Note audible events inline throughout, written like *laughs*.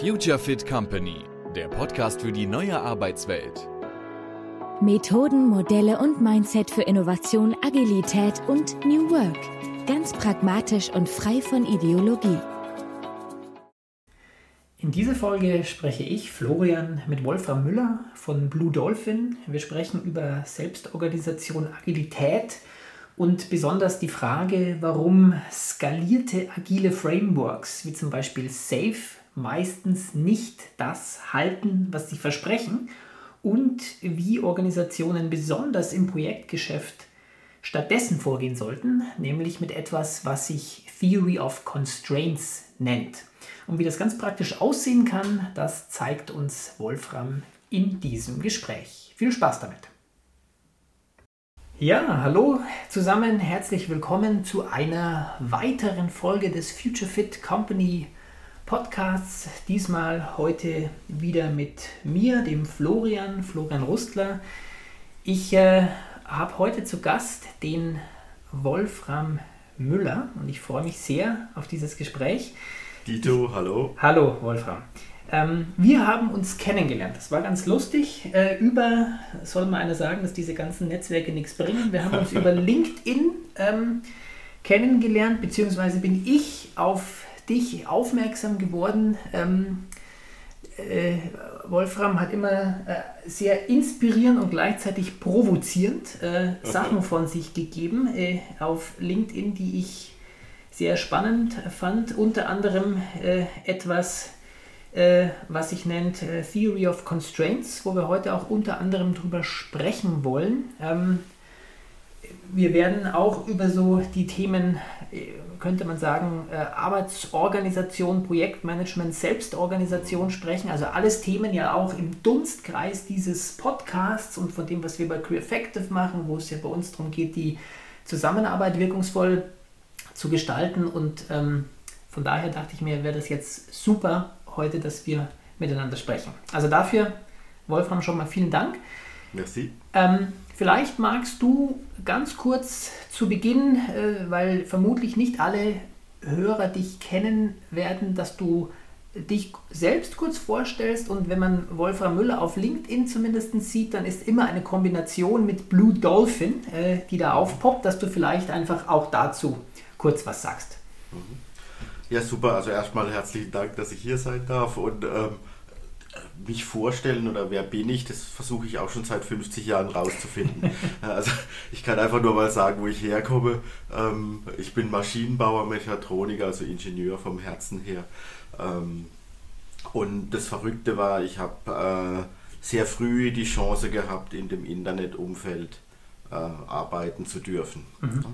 Future Fit Company, der Podcast für die neue Arbeitswelt. Methoden, Modelle und Mindset für Innovation, Agilität und New Work. Ganz pragmatisch und frei von Ideologie. In dieser Folge spreche ich, Florian, mit Wolfram Müller von Blue Dolphin. Wir sprechen über Selbstorganisation, Agilität und besonders die Frage, warum skalierte agile Frameworks wie zum Beispiel SAFe meistens nicht das halten, was sie versprechen und wie Organisationen besonders im Projektgeschäft stattdessen vorgehen sollten, nämlich mit etwas, was sich Theory of Constraints nennt. Und wie das ganz praktisch aussehen kann, das zeigt uns Wolfram in diesem Gespräch. Viel Spaß damit! Ja, hallo zusammen, herzlich willkommen zu einer weiteren Folge des Future Fit Company Podcasts. Diesmal heute wieder mit mir, dem Florian, Florian Rustler. Ich äh, habe heute zu Gast den Wolfram Müller und ich freue mich sehr auf dieses Gespräch. Dito, hallo. Hallo, Wolfram. Ähm, wir haben uns kennengelernt. Das war ganz lustig. Äh, über, soll mal einer sagen, dass diese ganzen Netzwerke nichts bringen. Wir haben uns *laughs* über LinkedIn ähm, kennengelernt, beziehungsweise bin ich auf dich aufmerksam geworden. Ähm, äh, Wolfram hat immer äh, sehr inspirierend und gleichzeitig provozierend äh, Sachen von sich gegeben äh, auf LinkedIn, die ich sehr spannend fand. Unter anderem äh, etwas, äh, was sich nennt Theory of Constraints, wo wir heute auch unter anderem drüber sprechen wollen. Ähm, wir werden auch über so die Themen, äh, könnte man sagen, äh, Arbeitsorganisation, Projektmanagement, Selbstorganisation sprechen. Also alles Themen ja auch im Dunstkreis dieses Podcasts und von dem, was wir bei Crew Effective machen, wo es ja bei uns darum geht, die Zusammenarbeit wirkungsvoll zu gestalten. Und ähm, von daher dachte ich mir, wäre das jetzt super, heute, dass wir miteinander sprechen. Also dafür, Wolfram, schon mal vielen Dank. Merci. Ähm, vielleicht magst du ganz kurz zu Beginn, äh, weil vermutlich nicht alle Hörer dich kennen werden, dass du dich selbst kurz vorstellst und wenn man Wolfram Müller auf LinkedIn zumindest sieht, dann ist immer eine Kombination mit Blue Dolphin, äh, die da aufpoppt, dass du vielleicht einfach auch dazu kurz was sagst. Mhm. Ja, super. Also erstmal herzlichen Dank, dass ich hier sein darf und ähm, mich vorstellen oder wer bin ich, das versuche ich auch schon seit 50 Jahren rauszufinden. *laughs* also ich kann einfach nur mal sagen, wo ich herkomme. Ähm, ich bin Maschinenbauer, Mechatroniker, also Ingenieur vom Herzen her. Ähm, und das Verrückte war, ich habe äh, sehr früh die Chance gehabt, in dem Internetumfeld äh, arbeiten zu dürfen. Mhm.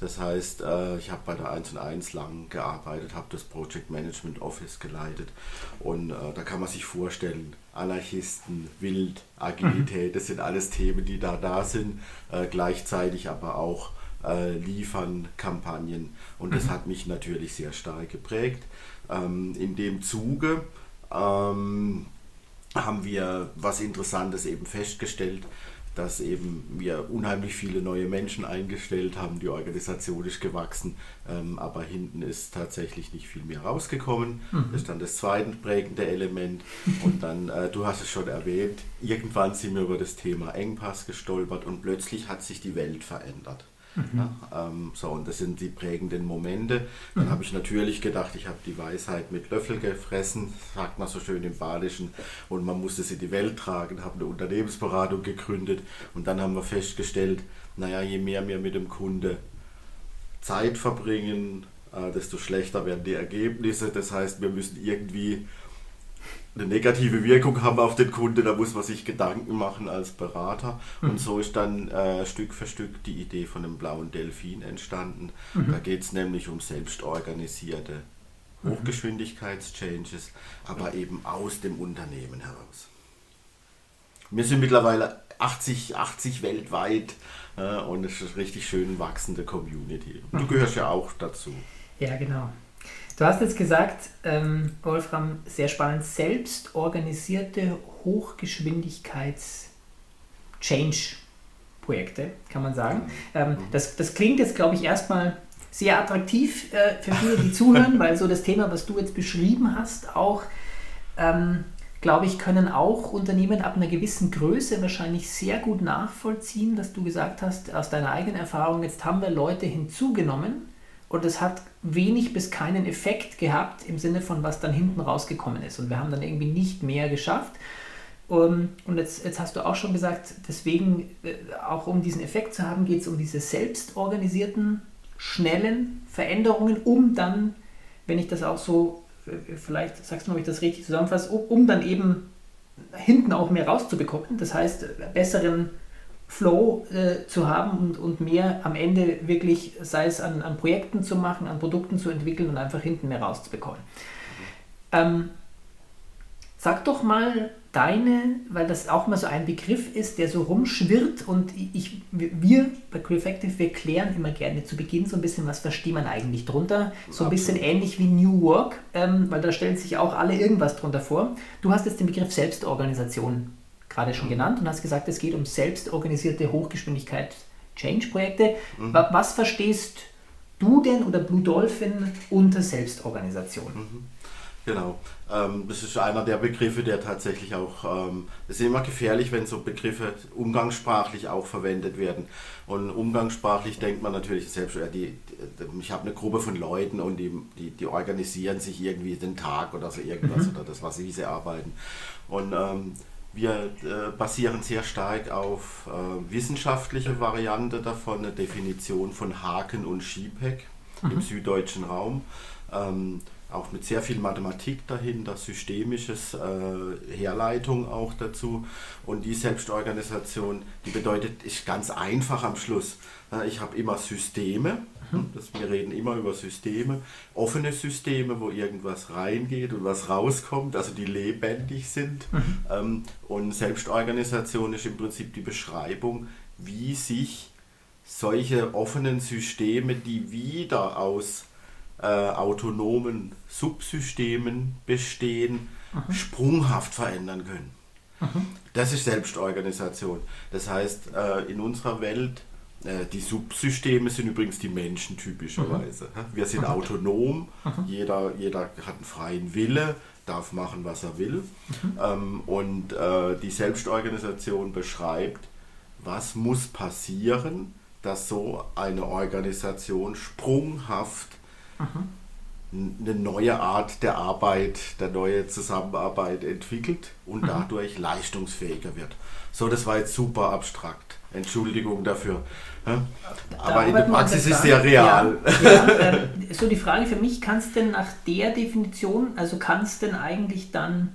Das heißt, äh, ich habe bei der 1 und 1 lang gearbeitet, habe das Project Management Office geleitet und äh, da kann man sich vorstellen, Anarchisten, Wild, Agilität, das sind alles Themen, die da da sind, äh, gleichzeitig aber auch liefern Kampagnen und das mhm. hat mich natürlich sehr stark geprägt. Ähm, in dem Zuge ähm, haben wir was Interessantes eben festgestellt, dass eben wir unheimlich viele neue Menschen eingestellt haben, die Organisation ist gewachsen, ähm, aber hinten ist tatsächlich nicht viel mehr rausgekommen. Mhm. Das ist dann das zweite prägende Element. Und dann, äh, du hast es schon erwähnt, irgendwann sind wir über das Thema Engpass gestolpert und plötzlich hat sich die Welt verändert. Mhm. Ja, ähm, so, und das sind die prägenden Momente. Dann mhm. habe ich natürlich gedacht, ich habe die Weisheit mit Löffel gefressen, sagt man so schön im Badischen, und man musste sie in die Welt tragen, habe eine Unternehmensberatung gegründet und dann haben wir festgestellt, naja, je mehr wir mit dem Kunde Zeit verbringen, äh, desto schlechter werden die Ergebnisse. Das heißt, wir müssen irgendwie eine negative Wirkung haben auf den Kunde, da muss man sich Gedanken machen als Berater. Mhm. Und so ist dann äh, Stück für Stück die Idee von dem blauen Delfin entstanden. Mhm. Da geht es nämlich um selbstorganisierte mhm. Hochgeschwindigkeitschanges, aber eben aus dem Unternehmen heraus. Wir sind mittlerweile 80, 80 weltweit äh, und es ist eine richtig schön wachsende Community. Du mhm. gehörst ja auch dazu. Ja, genau. Du hast jetzt gesagt, ähm, Wolfram, sehr spannend, selbst organisierte Hochgeschwindigkeits-Change-Projekte, kann man sagen. Ähm, das, das klingt jetzt, glaube ich, erstmal sehr attraktiv äh, für viele, die zuhören, *laughs* weil so das Thema, was du jetzt beschrieben hast, auch, ähm, glaube ich, können auch Unternehmen ab einer gewissen Größe wahrscheinlich sehr gut nachvollziehen, dass du gesagt hast, aus deiner eigenen Erfahrung, jetzt haben wir Leute hinzugenommen und es hat wenig bis keinen Effekt gehabt im Sinne von, was dann hinten rausgekommen ist. Und wir haben dann irgendwie nicht mehr geschafft. Um, und jetzt, jetzt, hast du auch schon gesagt, deswegen, äh, auch um diesen Effekt zu haben, geht es um diese selbstorganisierten, schnellen Veränderungen, um dann, wenn ich das auch so, äh, vielleicht sagst du mal, ob ich das richtig zusammenfasse, um, um dann eben hinten auch mehr rauszubekommen. Das heißt, besseren Flow äh, zu haben und, und mehr am Ende wirklich, sei es an, an Projekten zu machen, an Produkten zu entwickeln und einfach hinten mehr rauszubekommen. Ähm, sag doch mal deine, weil das auch mal so ein Begriff ist, der so rumschwirrt und ich, wir bei Crefective, wir klären immer gerne zu Beginn so ein bisschen, was versteht man eigentlich drunter. So ein bisschen ähnlich wie New Work, ähm, weil da stellen sich auch alle irgendwas drunter vor. Du hast jetzt den Begriff Selbstorganisation gerade schon genannt und hast gesagt, es geht um selbstorganisierte Hochgeschwindigkeit Change-Projekte. Mhm. Was verstehst du denn oder Blue Dolphin unter Selbstorganisation? Mhm. Genau. Ähm, das ist einer der Begriffe, der tatsächlich auch, ähm, es ist immer gefährlich, wenn so Begriffe umgangssprachlich auch verwendet werden. Und umgangssprachlich denkt man natürlich selbst, ja, die, die ich habe eine Gruppe von Leuten und die, die, die, organisieren sich irgendwie den Tag oder so irgendwas mhm. oder das, was sie arbeiten. Und ähm, wir äh, basieren sehr stark auf äh, wissenschaftliche Variante davon, eine Definition von Haken und Schiebheck mhm. im süddeutschen Raum. Ähm, auch mit sehr viel Mathematik dahinter, systemisches äh, Herleitung auch dazu. Und die Selbstorganisation, die bedeutet, ist ganz einfach am Schluss. Ich habe immer Systeme, mhm. das, wir reden immer über Systeme, offene Systeme, wo irgendwas reingeht und was rauskommt, also die lebendig sind. Mhm. Ähm, und Selbstorganisation ist im Prinzip die Beschreibung, wie sich solche offenen Systeme, die wieder aus äh, autonomen Subsystemen bestehen, mhm. sprunghaft verändern können. Mhm. Das ist Selbstorganisation. Das heißt, äh, in unserer Welt, die Subsysteme sind übrigens die Menschen typischerweise. Mhm. Wir sind mhm. autonom, mhm. jeder, jeder hat einen freien Wille, darf machen, was er will. Mhm. Ähm, und äh, die Selbstorganisation beschreibt, was muss passieren, dass so eine Organisation sprunghaft eine neue Art der Arbeit, der neue Zusammenarbeit entwickelt und dadurch leistungsfähiger wird. So, das war jetzt super abstrakt. Entschuldigung dafür. Aber in der Praxis ist es sehr real. Ja, ja, *laughs* äh, so die Frage für mich, kannst denn nach der Definition, also kannst denn eigentlich dann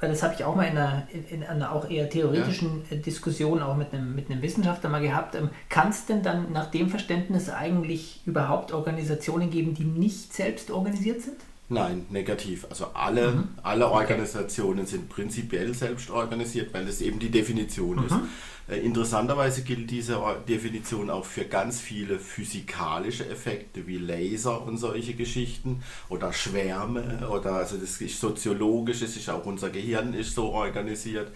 weil das habe ich auch mal in einer, in einer auch eher theoretischen ja. Diskussion auch mit einem, mit einem Wissenschaftler mal gehabt. Ähm, Kann es denn dann nach dem Verständnis eigentlich überhaupt Organisationen geben, die nicht selbst organisiert sind? Nein, negativ. Also alle, mhm. alle Organisationen okay. sind prinzipiell selbst organisiert, weil das eben die Definition mhm. ist. Äh, interessanterweise gilt diese Definition auch für ganz viele physikalische Effekte wie Laser und solche Geschichten oder Schwärme oder also das ist soziologisch, es ist auch unser Gehirn ist so organisiert.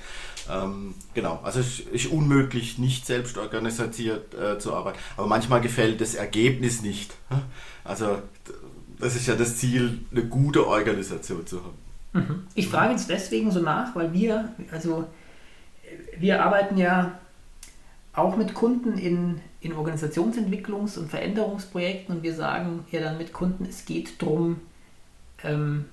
Ähm, genau, also es ist unmöglich, nicht selbst organisiert äh, zu arbeiten. Aber manchmal gefällt das Ergebnis nicht. Also das ist ja das Ziel, eine gute Organisation zu haben. Mhm. Ich frage jetzt deswegen so nach, weil wir, also wir arbeiten ja auch mit Kunden in, in Organisationsentwicklungs- und Veränderungsprojekten und wir sagen ja dann mit Kunden, es geht darum, ähm,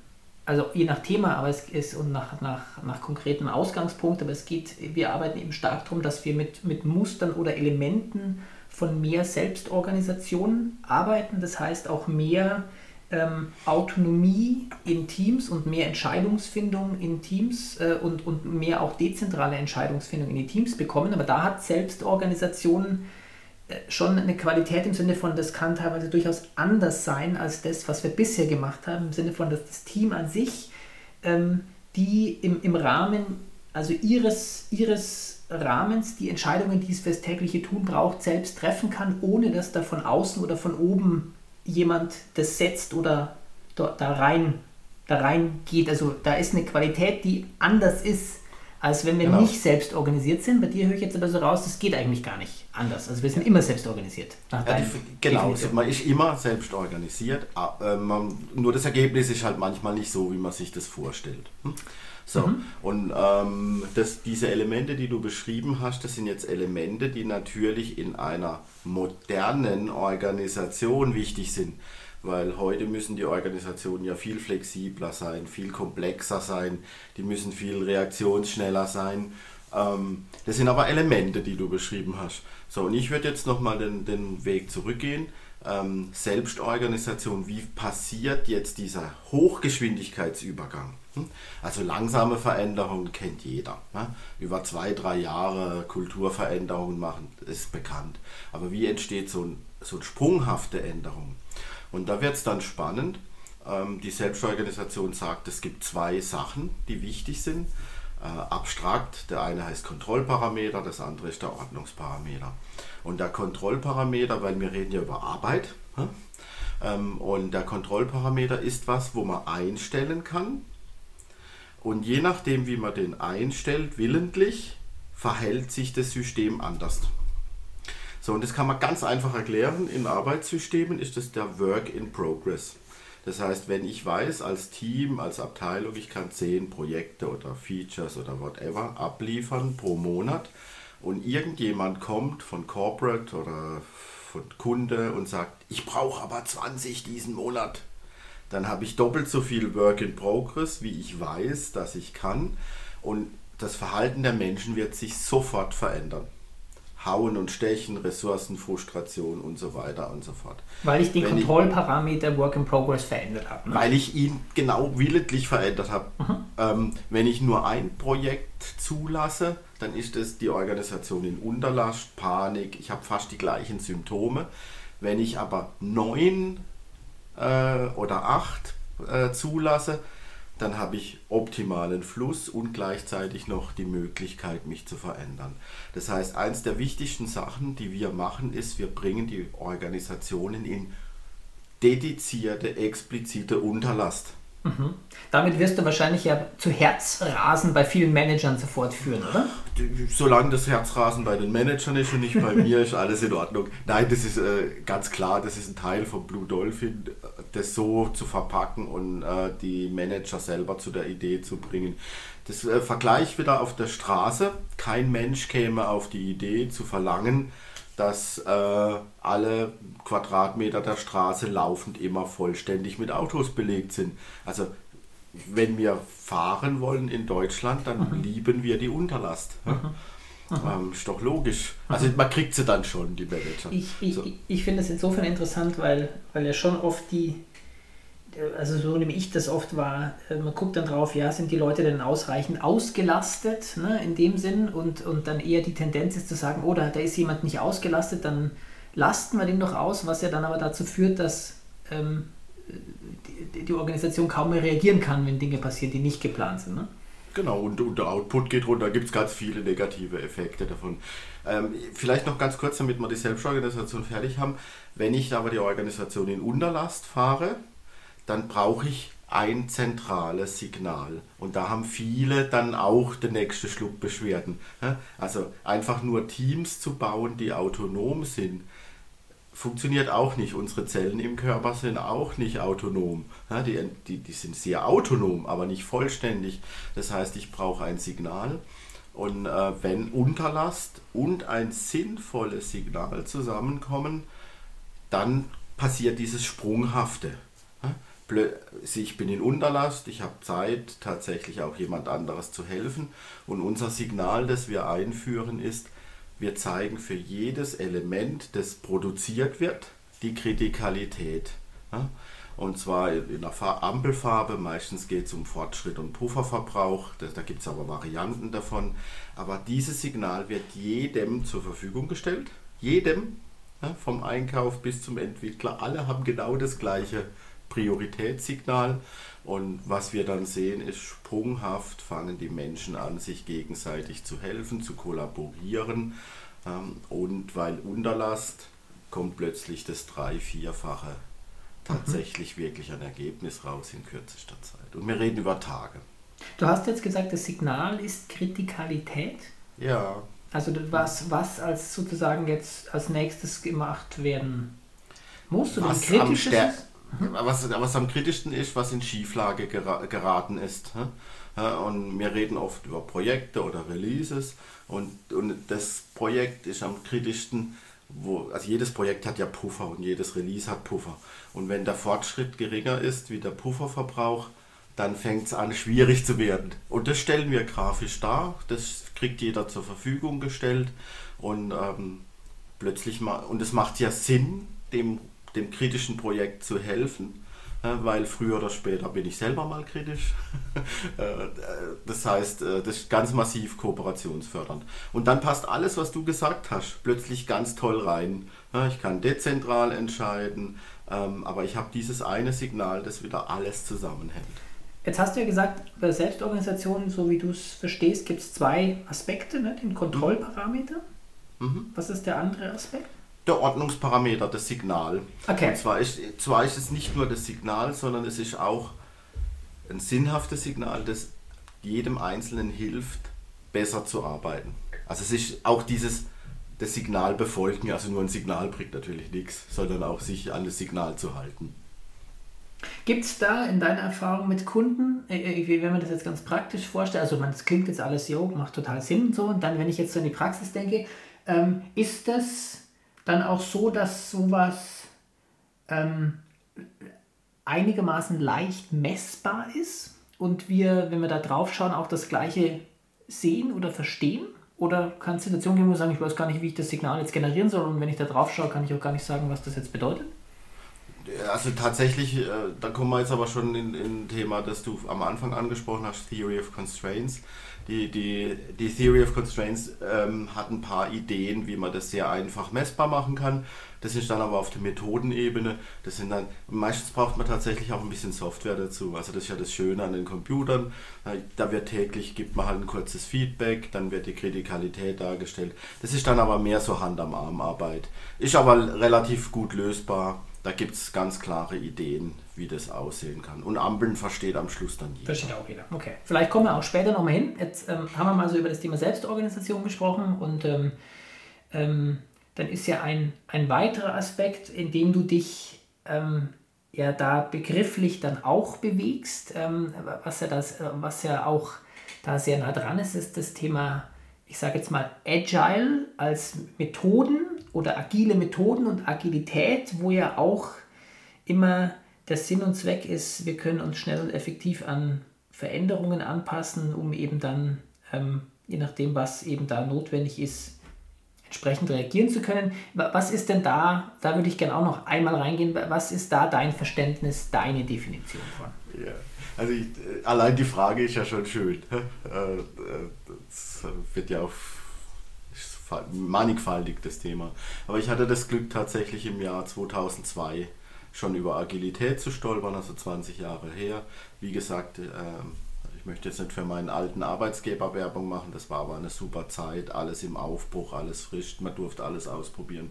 also je nach Thema, aber es ist und nach, nach, nach konkretem Ausgangspunkt, aber es geht, wir arbeiten eben stark darum, dass wir mit, mit Mustern oder Elementen von mehr Selbstorganisation arbeiten, das heißt auch mehr ähm, Autonomie in Teams und mehr Entscheidungsfindung in Teams äh, und, und mehr auch dezentrale Entscheidungsfindung in die Teams bekommen. Aber da hat Selbstorganisation äh, schon eine Qualität im Sinne von, das kann teilweise durchaus anders sein als das, was wir bisher gemacht haben, im Sinne von, dass das Team an sich, ähm, die im, im Rahmen, also ihres, ihres Rahmens die Entscheidungen, die es fürs tägliche Tun braucht, selbst treffen kann, ohne dass da von außen oder von oben jemand das setzt oder da, da rein da rein geht. Also da ist eine Qualität, die anders ist als wenn wir Genau. nicht selbst organisiert sind. Bei dir höre ich jetzt aber so raus, das geht eigentlich gar nicht anders. Also wir sind immer selbst organisiert. Ja, genau, Definition. man ist immer selbst organisiert, äh, nur das Ergebnis ist halt manchmal nicht so, wie man sich das vorstellt. So, Mhm. und ähm, das, diese Elemente, die du beschrieben hast, das sind jetzt Elemente, die natürlich in einer modernen Organisation wichtig sind. Weil heute müssen die Organisationen ja viel flexibler sein, viel komplexer sein, die müssen viel reaktionsschneller sein. Ähm, das sind aber Elemente, die du beschrieben hast. So, und ich würde jetzt nochmal den, den Weg zurückgehen. Ähm, Selbstorganisation, wie passiert jetzt dieser Hochgeschwindigkeitsübergang? Also langsame Veränderungen kennt jeder. Ne? Über zwei, drei Jahre Kulturveränderungen machen, ist bekannt. Aber wie entsteht so, ein, so eine sprunghafte Änderung? Und da wird es dann spannend. Ähm, die Selbstorganisation sagt, es gibt zwei Sachen, die wichtig sind. Äh, abstrakt, der eine heißt Kontrollparameter, das andere ist der Ordnungsparameter. Und der Kontrollparameter, weil wir reden ja über Arbeit, hä? ähm, und der Kontrollparameter ist was, wo man einstellen kann. Und je nachdem, wie man den einstellt, willentlich, verhält sich das System anders. So, und das kann man ganz einfach erklären. In Arbeitssystemen ist das der Work in Progress. Das heißt, wenn ich weiß, als Team, als Abteilung, ich kann zehn Projekte oder Features oder whatever abliefern pro Monat und irgendjemand kommt von Corporate oder von Kunde und sagt, ich brauche aber 20 diesen Monat, dann habe ich doppelt so viel Work in Progress, wie ich weiß, dass ich kann. Und das Verhalten der Menschen wird sich sofort verändern. Hauen und Stechen, Ressourcen, Frustration und so weiter und so fort. Weil ich den Wenn ich- Kontrollparameter Work in Progress verändert habe. Ne? Weil ich ihn genau willentlich verändert habe. Ähm, wenn ich nur ein Projekt zulasse, dann ist es die Organisation in Unterlast, Panik, ich habe fast die gleichen Symptome. Wenn ich aber neun äh, oder acht äh, zulasse, dann habe ich optimalen Fluss und gleichzeitig noch die Möglichkeit, mich zu verändern. Das heißt, eins der wichtigsten Sachen, die wir machen, ist, wir bringen die Organisationen in dedizierte, explizite Unterlast. Damit wirst du wahrscheinlich ja zu Herzrasen bei vielen Managern sofort führen, oder? Solange das Herzrasen bei den Managern ist und nicht bei *laughs* mir, ist alles in Ordnung. Nein, das ist äh, ganz klar, das ist ein Teil von Blue Dolphin, äh, das so zu verpacken und äh, die Manager selber zu der Idee zu bringen. Das äh, Vergleich wieder auf der Straße. Kein Mensch käme auf die Idee zu verlangen, dass äh, alle Quadratmeter der Straße laufend immer vollständig mit Autos belegt sind. Also wenn wir fahren wollen in Deutschland, dann lieben wir die Unterlast. Ähm, ist doch logisch. Also man kriegt sie dann schon, die Manager. Ich, ich, So. ich, ich finde es insofern interessant, weil, weil ja schon oft die, also so nehme ich das oft wahr, äh, man guckt dann drauf, ja, sind die Leute denn ausreichend ausgelastet, ne, in dem Sinn, und, und dann eher die Tendenz ist zu sagen, oh, da, da ist jemand nicht ausgelastet, dann lasten wir den doch aus, was ja dann aber dazu führt, dass ähm, die, die Organisation kaum mehr reagieren kann, wenn Dinge passieren, die nicht geplant sind. Ne? Genau, und, und der Output geht runter, gibt es ganz viele negative Effekte davon. Ähm, vielleicht noch ganz kurz, damit wir die Selbstorganisation fertig haben. Wenn ich aber die Organisation in Unterlast fahre, dann brauche ich ein zentrales Signal. Und da haben viele dann auch den nächsten Schluck Beschwerden. Also einfach nur Teams zu bauen, die autonom sind, funktioniert auch nicht. Unsere Zellen im Körper sind auch nicht autonom. Die, die, die sind sehr autonom, aber nicht vollständig. Das heißt, ich brauche ein Signal. Und äh, wenn Unterlast und ein sinnvolles Signal zusammenkommen, dann passiert dieses Sprunghafte. Blö- Ich bin in Unterlast, ich habe Zeit, tatsächlich auch jemand anderes zu helfen. Und unser Signal, das wir einführen, ist, wir zeigen für jedes Element, das produziert wird, die Kritikalität. Und zwar in der Fa- Ampelfarbe, meistens geht es um Fortschritt und Pufferverbrauch, da gibt es aber Varianten davon. Aber dieses Signal wird jedem zur Verfügung gestellt, jedem, vom Einkauf bis zum Entwickler, alle haben genau das gleiche Prioritätssignal. Und was wir dann sehen, ist sprunghaft fangen die Menschen an, sich gegenseitig zu helfen, zu kollaborieren. Ähm, Und weil Unterlast kommt plötzlich das drei-, vierfache tatsächlich wirklich ein Ergebnis raus in kürzester Zeit. Und wir reden über Tage. Du hast jetzt gesagt, das Signal ist Kritikalität. Ja. Also was, was als sozusagen jetzt als nächstes gemacht werden muss oder kritisches? Am was, was am kritischsten ist, was in Schieflage gera geraten ist. Und wir reden oft über Projekte oder Releases und, und das Projekt ist am kritischsten, wo, also jedes Projekt hat ja Puffer und jedes Release hat Puffer. Und wenn der Fortschritt geringer ist wie der Pufferverbrauch, dann fängt es an schwierig zu werden. Und das stellen wir grafisch dar, das kriegt jeder zur Verfügung gestellt und ähm, plötzlich mal, und es macht ja Sinn, dem, dem kritischen Projekt zu helfen, äh, weil früher oder später bin ich selber mal kritisch. *laughs* Äh, das heißt, äh, das ist ganz massiv kooperationsfördernd. Und dann passt alles, was du gesagt hast, plötzlich ganz toll rein. Ich kann dezentral entscheiden, ähm, aber ich habe dieses eine Signal, das wieder alles zusammenhält. Jetzt hast du ja gesagt, bei Selbstorganisation, so wie du es verstehst, gibt es zwei Aspekte, ne? den Kontrollparameter. Mhm. Was ist der andere Aspekt? Der Ordnungsparameter, das Signal. Okay. Und zwar ist, zwar ist es nicht nur das Signal, sondern es ist auch ein sinnhaftes Signal, das jedem Einzelnen hilft, besser zu arbeiten. Also es ist auch dieses das Signal befolgen, also nur ein Signal bringt natürlich nichts, sondern auch sich an das Signal zu halten. Gibt es da in deiner Erfahrung mit Kunden, äh, äh, wenn man das jetzt ganz praktisch vorstellt, also man, das klingt jetzt alles, jo, macht total Sinn und so, und dann, wenn ich jetzt so in die Praxis denke, ähm, ist das dann auch so, dass sowas ähm, einigermaßen leicht messbar ist und wir, wenn wir da drauf schauen, auch das Gleiche sehen oder verstehen? Oder kann es Situationen geben, wo wir sagen, ich weiß gar nicht, wie ich das Signal jetzt generieren soll und wenn ich da drauf schaue, kann ich auch gar nicht sagen, was das jetzt bedeutet? Also tatsächlich, äh, da kommen wir jetzt aber schon in ein Thema, das du am Anfang angesprochen hast, Theory of Constraints. Die, die, die Theory of Constraints ähm, hat ein paar Ideen, wie man das sehr einfach messbar machen kann. Das ist dann aber auf der Methodenebene. Das sind dann, meistens braucht man tatsächlich auch ein bisschen Software dazu. Also das ist ja das Schöne an den Computern. Äh, da wird täglich, gibt man halt ein kurzes Feedback, dann wird die Kritikalität dargestellt. Das ist dann aber mehr so Hand am Arm Arbeit. Ist aber relativ gut lösbar da gibt es ganz klare Ideen, wie das aussehen kann. Und Ampeln versteht am Schluss dann jeder. Versteht auch jeder. Okay. Vielleicht kommen wir auch später nochmal hin. Jetzt ähm, haben wir mal so über das Thema Selbstorganisation gesprochen und ähm, ähm, dann ist ja ein, ein weiterer Aspekt, in dem du dich ähm, ja da begrifflich dann auch bewegst, ähm, was, ja das, äh, was ja auch da sehr nah dran ist, ist das Thema, ich sage jetzt mal Agile als Methoden oder agile Methoden und Agilität, wo ja auch immer der Sinn und Zweck ist, wir können uns schnell und effektiv an Veränderungen anpassen, um eben dann, ähm, je nachdem, was eben da notwendig ist, entsprechend reagieren zu können. Was ist denn da, da würde ich gerne auch noch einmal reingehen, was ist da dein Verständnis, deine Definition von? Ja. Also ich, allein die Frage ist ja schon schön. *laughs* Äh, äh, das wird ja auf mannigfaltig das Thema. Aber ich hatte das Glück tatsächlich im Jahr 2002 schon über Agilität zu stolpern, also 20 Jahre her. Wie gesagt, ähm, ich möchte jetzt nicht für meinen alten Arbeitsgeber Werbung machen, das war aber eine super Zeit, alles im Aufbruch, alles frisch, man durfte alles ausprobieren.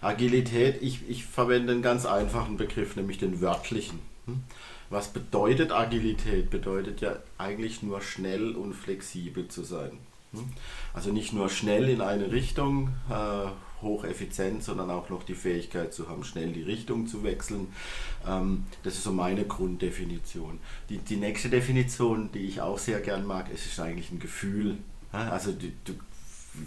Agilität, ich, ich verwende einen ganz einfachen Begriff, nämlich den wörtlichen. Hm? Was bedeutet Agilität? Bedeutet ja eigentlich nur schnell und flexibel zu sein. Hm? Also nicht nur schnell in eine Richtung, äh, hocheffizient, sondern auch noch die Fähigkeit zu haben, schnell die Richtung zu wechseln. Ähm, das ist so meine Grunddefinition. Die, die nächste Definition, die ich auch sehr gern mag, ist, ist eigentlich ein Gefühl. Also du, du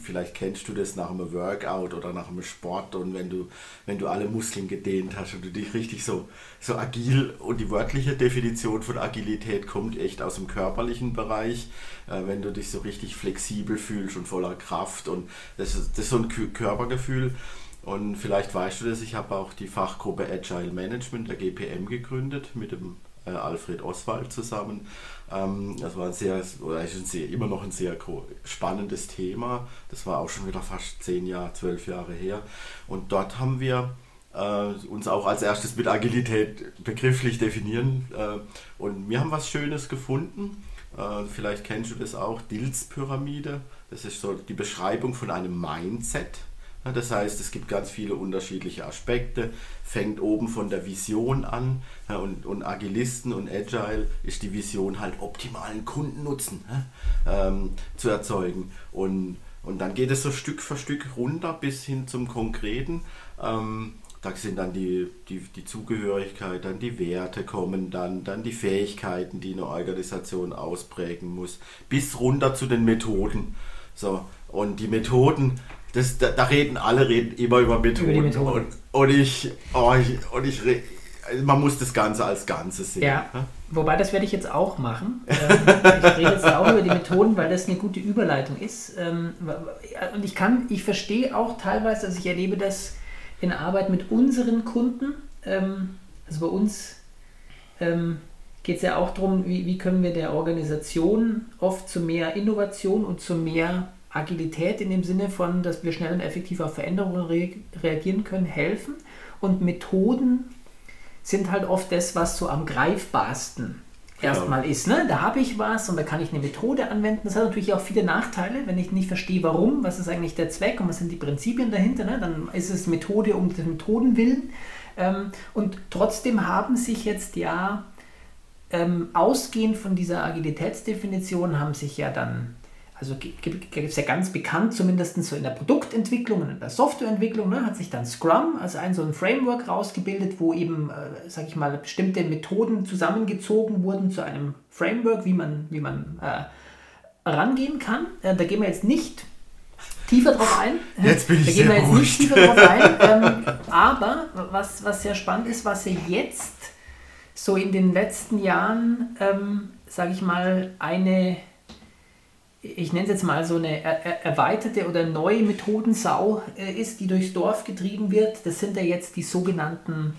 vielleicht kennst du das nach einem Workout oder nach einem Sport und wenn du, wenn du alle Muskeln gedehnt hast und du dich richtig so, so agil und die wörtliche Definition von Agilität kommt echt aus dem körperlichen Bereich, äh, wenn du dich so richtig flexibel fühlst und voller Kraft und das ist, das ist so ein Körpergefühl. Und vielleicht weißt du das, ich habe auch die Fachgruppe Agile Management der GPM gegründet mit dem äh, Alfred Oswald zusammen. Ähm, das war ein sehr, oder ist ein sehr, immer noch ein sehr spannendes Thema. Das war auch schon wieder fast zehn Jahre, zwölf Jahre her. Und dort haben wir äh, uns auch als erstes mit Agilität begrifflich definieren. Äh, und wir haben was Schönes gefunden. Äh, vielleicht kennst du das auch, Dills-Pyramide. Das ist so die Beschreibung von einem Mindset. Das heißt, es gibt ganz viele unterschiedliche Aspekte, fängt oben von der Vision an und, und Agilisten und Agile ist die Vision halt optimalen Kundennutzen ähm, zu erzeugen. Und, und dann geht es so Stück für Stück runter bis hin zum Konkreten. Ähm, da sind dann die, die, die Zugehörigkeit, dann die Werte kommen, dann, dann die Fähigkeiten, die eine Organisation ausprägen muss, bis runter zu den Methoden. So, und die Methoden, das, da, da, reden alle reden immer über Methoden. Über Methoden. Und, und, ich, oh, ich, und ich also man muss das Ganze als Ganzes sehen. Ja. Ne? Wobei, das werde ich jetzt auch machen. Ähm, ich rede jetzt auch über die Methoden, weil das eine gute Überleitung ist. Ähm, und ich kann, ich verstehe auch teilweise, also ich erlebe das in Arbeit mit unseren Kunden. Ähm, also bei uns geht es ja auch darum, wie, wie können wir der Organisation oft zu mehr Innovation und zu mehr Agilität in dem Sinne von, dass wir schnell und effektiv auf Veränderungen re reagieren können, helfen. Und Methoden sind halt oft das, was so am greifbarsten genau. erstmal ist. Ne? Da habe ich was und da kann ich eine Methode anwenden. Das hat natürlich auch viele Nachteile, wenn ich nicht verstehe, warum, was ist eigentlich der Zweck und was sind die Prinzipien dahinter. Ne? Dann ist es Methode um den Methodenwillen. Ähm, und trotzdem haben sich jetzt ja, ähm, ausgehend von dieser Agilitätsdefinition, haben sich ja dann also gibt es ja ganz bekannt, zumindest so in der Produktentwicklung und in der Softwareentwicklung, ne, hat sich dann Scrum als ein so ein Framework rausgebildet, wo eben, äh, sage ich mal, bestimmte Methoden zusammengezogen wurden zu einem Framework, wie man, wie man äh, rangehen kann. Äh, da gehen wir jetzt nicht tiefer drauf ein. Jetzt bin ich Da gehen wir jetzt ruhig. nicht tiefer drauf ein. *laughs* Ähm, aber was, was sehr spannend ist, was ja jetzt so in den letzten Jahren, ähm, sage ich mal, eine ich nenne es jetzt mal so eine erweiterte oder neue Methodensau äh, ist, die durchs Dorf getrieben wird. Das sind ja jetzt die sogenannten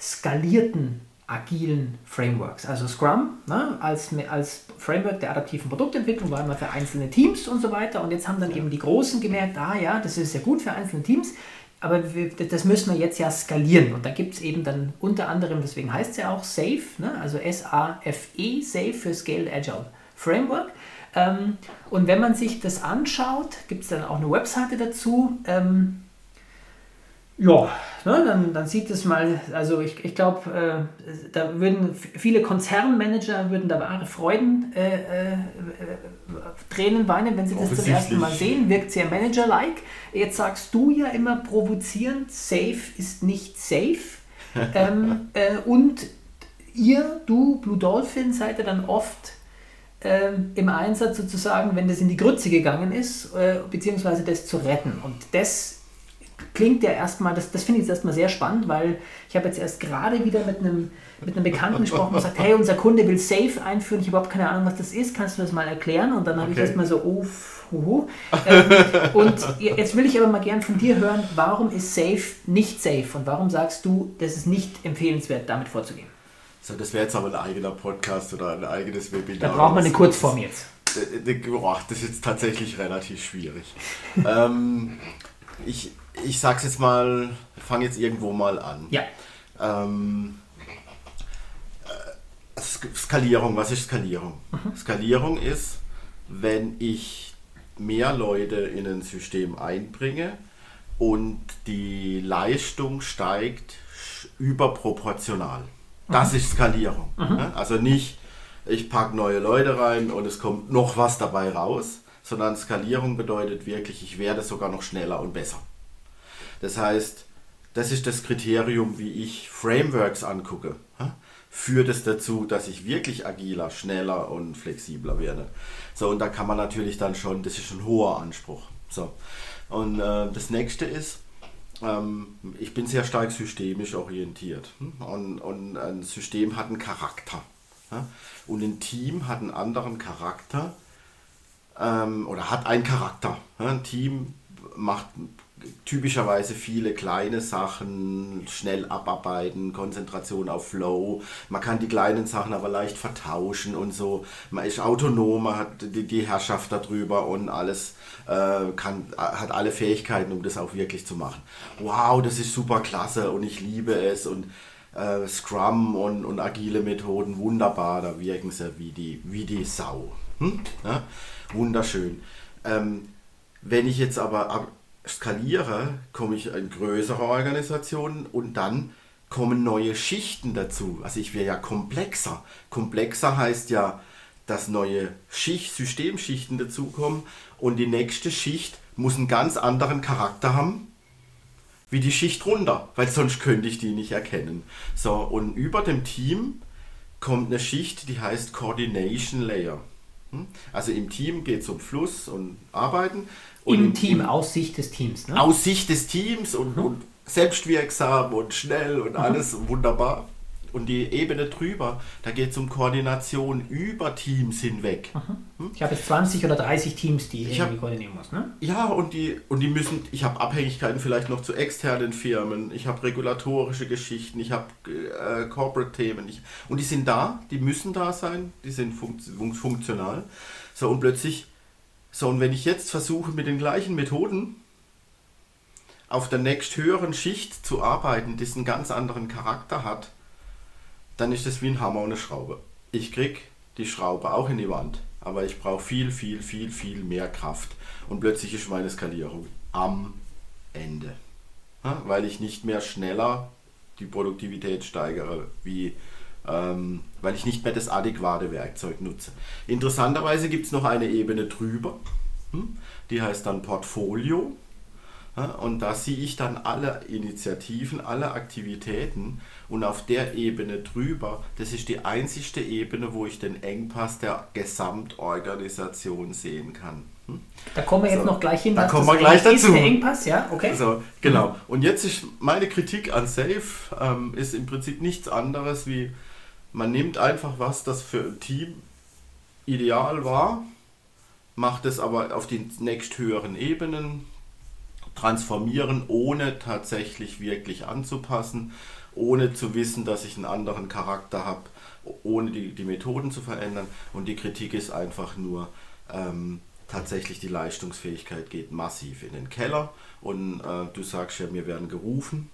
skalierten agilen Frameworks. Also Scrum ne, als, als Framework der adaptiven Produktentwicklung war immer für einzelne Teams und so weiter. Und jetzt haben dann eben die Großen gemerkt, ah ja, das ist ja gut für einzelne Teams, aber wir, das müssen wir jetzt ja skalieren. Und da gibt es eben dann unter anderem, deswegen heißt es ja auch SAFE, ne, also S-A-F-E, SAFE für Scaled Agile Framework. Ähm, und wenn man sich das anschaut, gibt es dann auch eine Webseite dazu. Ähm, ja, ne, dann, dann sieht es mal, also ich, ich glaube, äh, da würden viele Konzernmanager würden da wahre Freuden äh, äh, Tränen weinen, wenn sie das zum ersten Mal sehen. Wirkt sehr Manager-like. Jetzt sagst du ja immer provozierend, safe ist nicht safe. *laughs* ähm, äh, und ihr, du, Blue Dolphin, seid ja dann oft ähm, im Einsatz sozusagen, wenn das in die Grütze gegangen ist, äh, beziehungsweise das zu retten. Und das klingt ja erstmal, das, das finde ich jetzt erstmal sehr spannend, weil ich habe jetzt erst gerade wieder mit einem, mit einem Bekannten gesprochen und gesagt, hey, unser Kunde will Safe einführen, ich habe überhaupt keine Ahnung, was das ist, kannst du das mal erklären? Und dann habe okay. ich erstmal so, oh, huhu. ähm, und jetzt will ich aber mal gern von dir hören, warum ist Safe nicht safe und warum sagst du, das ist nicht empfehlenswert, damit vorzugehen? So, das wäre jetzt aber ein eigener Podcast oder ein eigenes Webinar. Da braucht man eine Kurzform jetzt. Boah, das ist jetzt tatsächlich relativ schwierig. *laughs* ähm, ich ich sage es jetzt mal, fange jetzt irgendwo mal an. Ja. Ähm, äh, Skalierung, was ist Skalierung? Mhm. Skalierung ist, wenn ich mehr Leute in ein System einbringe und die Leistung steigt überproportional. Das ist Skalierung. Mhm. Also nicht, ich packe neue Leute rein und es kommt noch was dabei raus, sondern Skalierung bedeutet wirklich, ich werde sogar noch schneller und besser. Das heißt, das ist das Kriterium, wie ich Frameworks angucke. Führt es dazu, dass ich wirklich agiler, schneller und flexibler werde. So, und da kann man natürlich dann schon, das ist ein hoher Anspruch. So. Und äh, das nächste ist, ich bin sehr stark systemisch orientiert. Hm? Und, und, ein System hat einen Charakter. Und ein Team hat einen anderen Charakter ähm, oder hat einen Charakter. Ein Team macht typischerweise viele kleine Sachen schnell abarbeiten, Konzentration auf Flow. Man kann die kleinen Sachen aber leicht vertauschen und so. Man ist autonom, man hat die, die Herrschaft darüber und alles äh, kann, hat alle Fähigkeiten, um das auch wirklich zu machen. Wow, das ist super klasse und ich liebe es und äh, Scrum und, und agile Methoden wunderbar, da wirken sie wie die, wie die Sau. Hm? Ja? Wunderschön. Ähm, wenn ich jetzt aber skaliere, komme ich in größere Organisationen und dann kommen neue Schichten dazu. Also ich wäre ja komplexer. Komplexer heißt ja, dass neue Schicht, Systemschichten dazukommen und die nächste Schicht muss einen ganz anderen Charakter haben wie die Schicht runter, weil sonst könnte ich die nicht erkennen. So, und über dem Team kommt eine Schicht, die heißt Coordination Layer. Hm? Also im Team geht es um Fluss und Arbeiten. Und Im, Team, aus Sicht des Teams. Ne? Aus Sicht des Teams und, mhm. und selbstwirksam und schnell und mhm. alles wunderbar. Und die Ebene drüber, da geht es um Koordination über Teams hinweg. Mhm. Ich habe jetzt 20 oder 30 Teams, die ich irgendwie koordinieren muss. Ne? Ja, und die, und die müssen, ich habe Abhängigkeiten vielleicht noch zu externen Firmen, ich habe regulatorische Geschichten, ich habe äh, Corporate-Themen. Und die sind da, die müssen da sein, die sind fun funktional. So, und plötzlich, so, und wenn ich jetzt versuche mit den gleichen Methoden auf der nächsthöheren Schicht zu arbeiten, die einen ganz anderen Charakter hat, dann ist das wie ein Hammer und eine Schraube. Ich krieg die Schraube auch in die Wand, aber ich brauche viel, viel, viel, viel mehr Kraft. Und plötzlich ist meine Skalierung am Ende. Weil ich nicht mehr schneller die Produktivität steigere, wie, ähm, weil ich nicht mehr das adäquate Werkzeug nutze. Interessanterweise gibt es noch eine Ebene drüber, hm? die heißt dann Portfolio. Und da sehe ich dann alle Initiativen, alle Aktivitäten und auf der Ebene drüber, das ist die einzigste Ebene, wo ich den Engpass der Gesamtorganisation sehen kann. Hm? Da kommen wir jetzt so, noch gleich hin. Da kommen wir gleich dazu. Der Engpass, ja, okay. So, genau. Und jetzt ist meine Kritik an Safe ähm, ist im Prinzip nichts anderes wie man nimmt einfach was, das für ein Team ideal war, macht es aber auf die nächsthöheren Ebenen, transformieren, ohne tatsächlich wirklich anzupassen, ohne zu wissen, dass ich einen anderen Charakter habe, ohne die, die Methoden zu verändern. Und die Kritik ist einfach nur, ähm, tatsächlich die Leistungsfähigkeit geht massiv in den Keller. Und äh, du sagst ja, wir werden gerufen.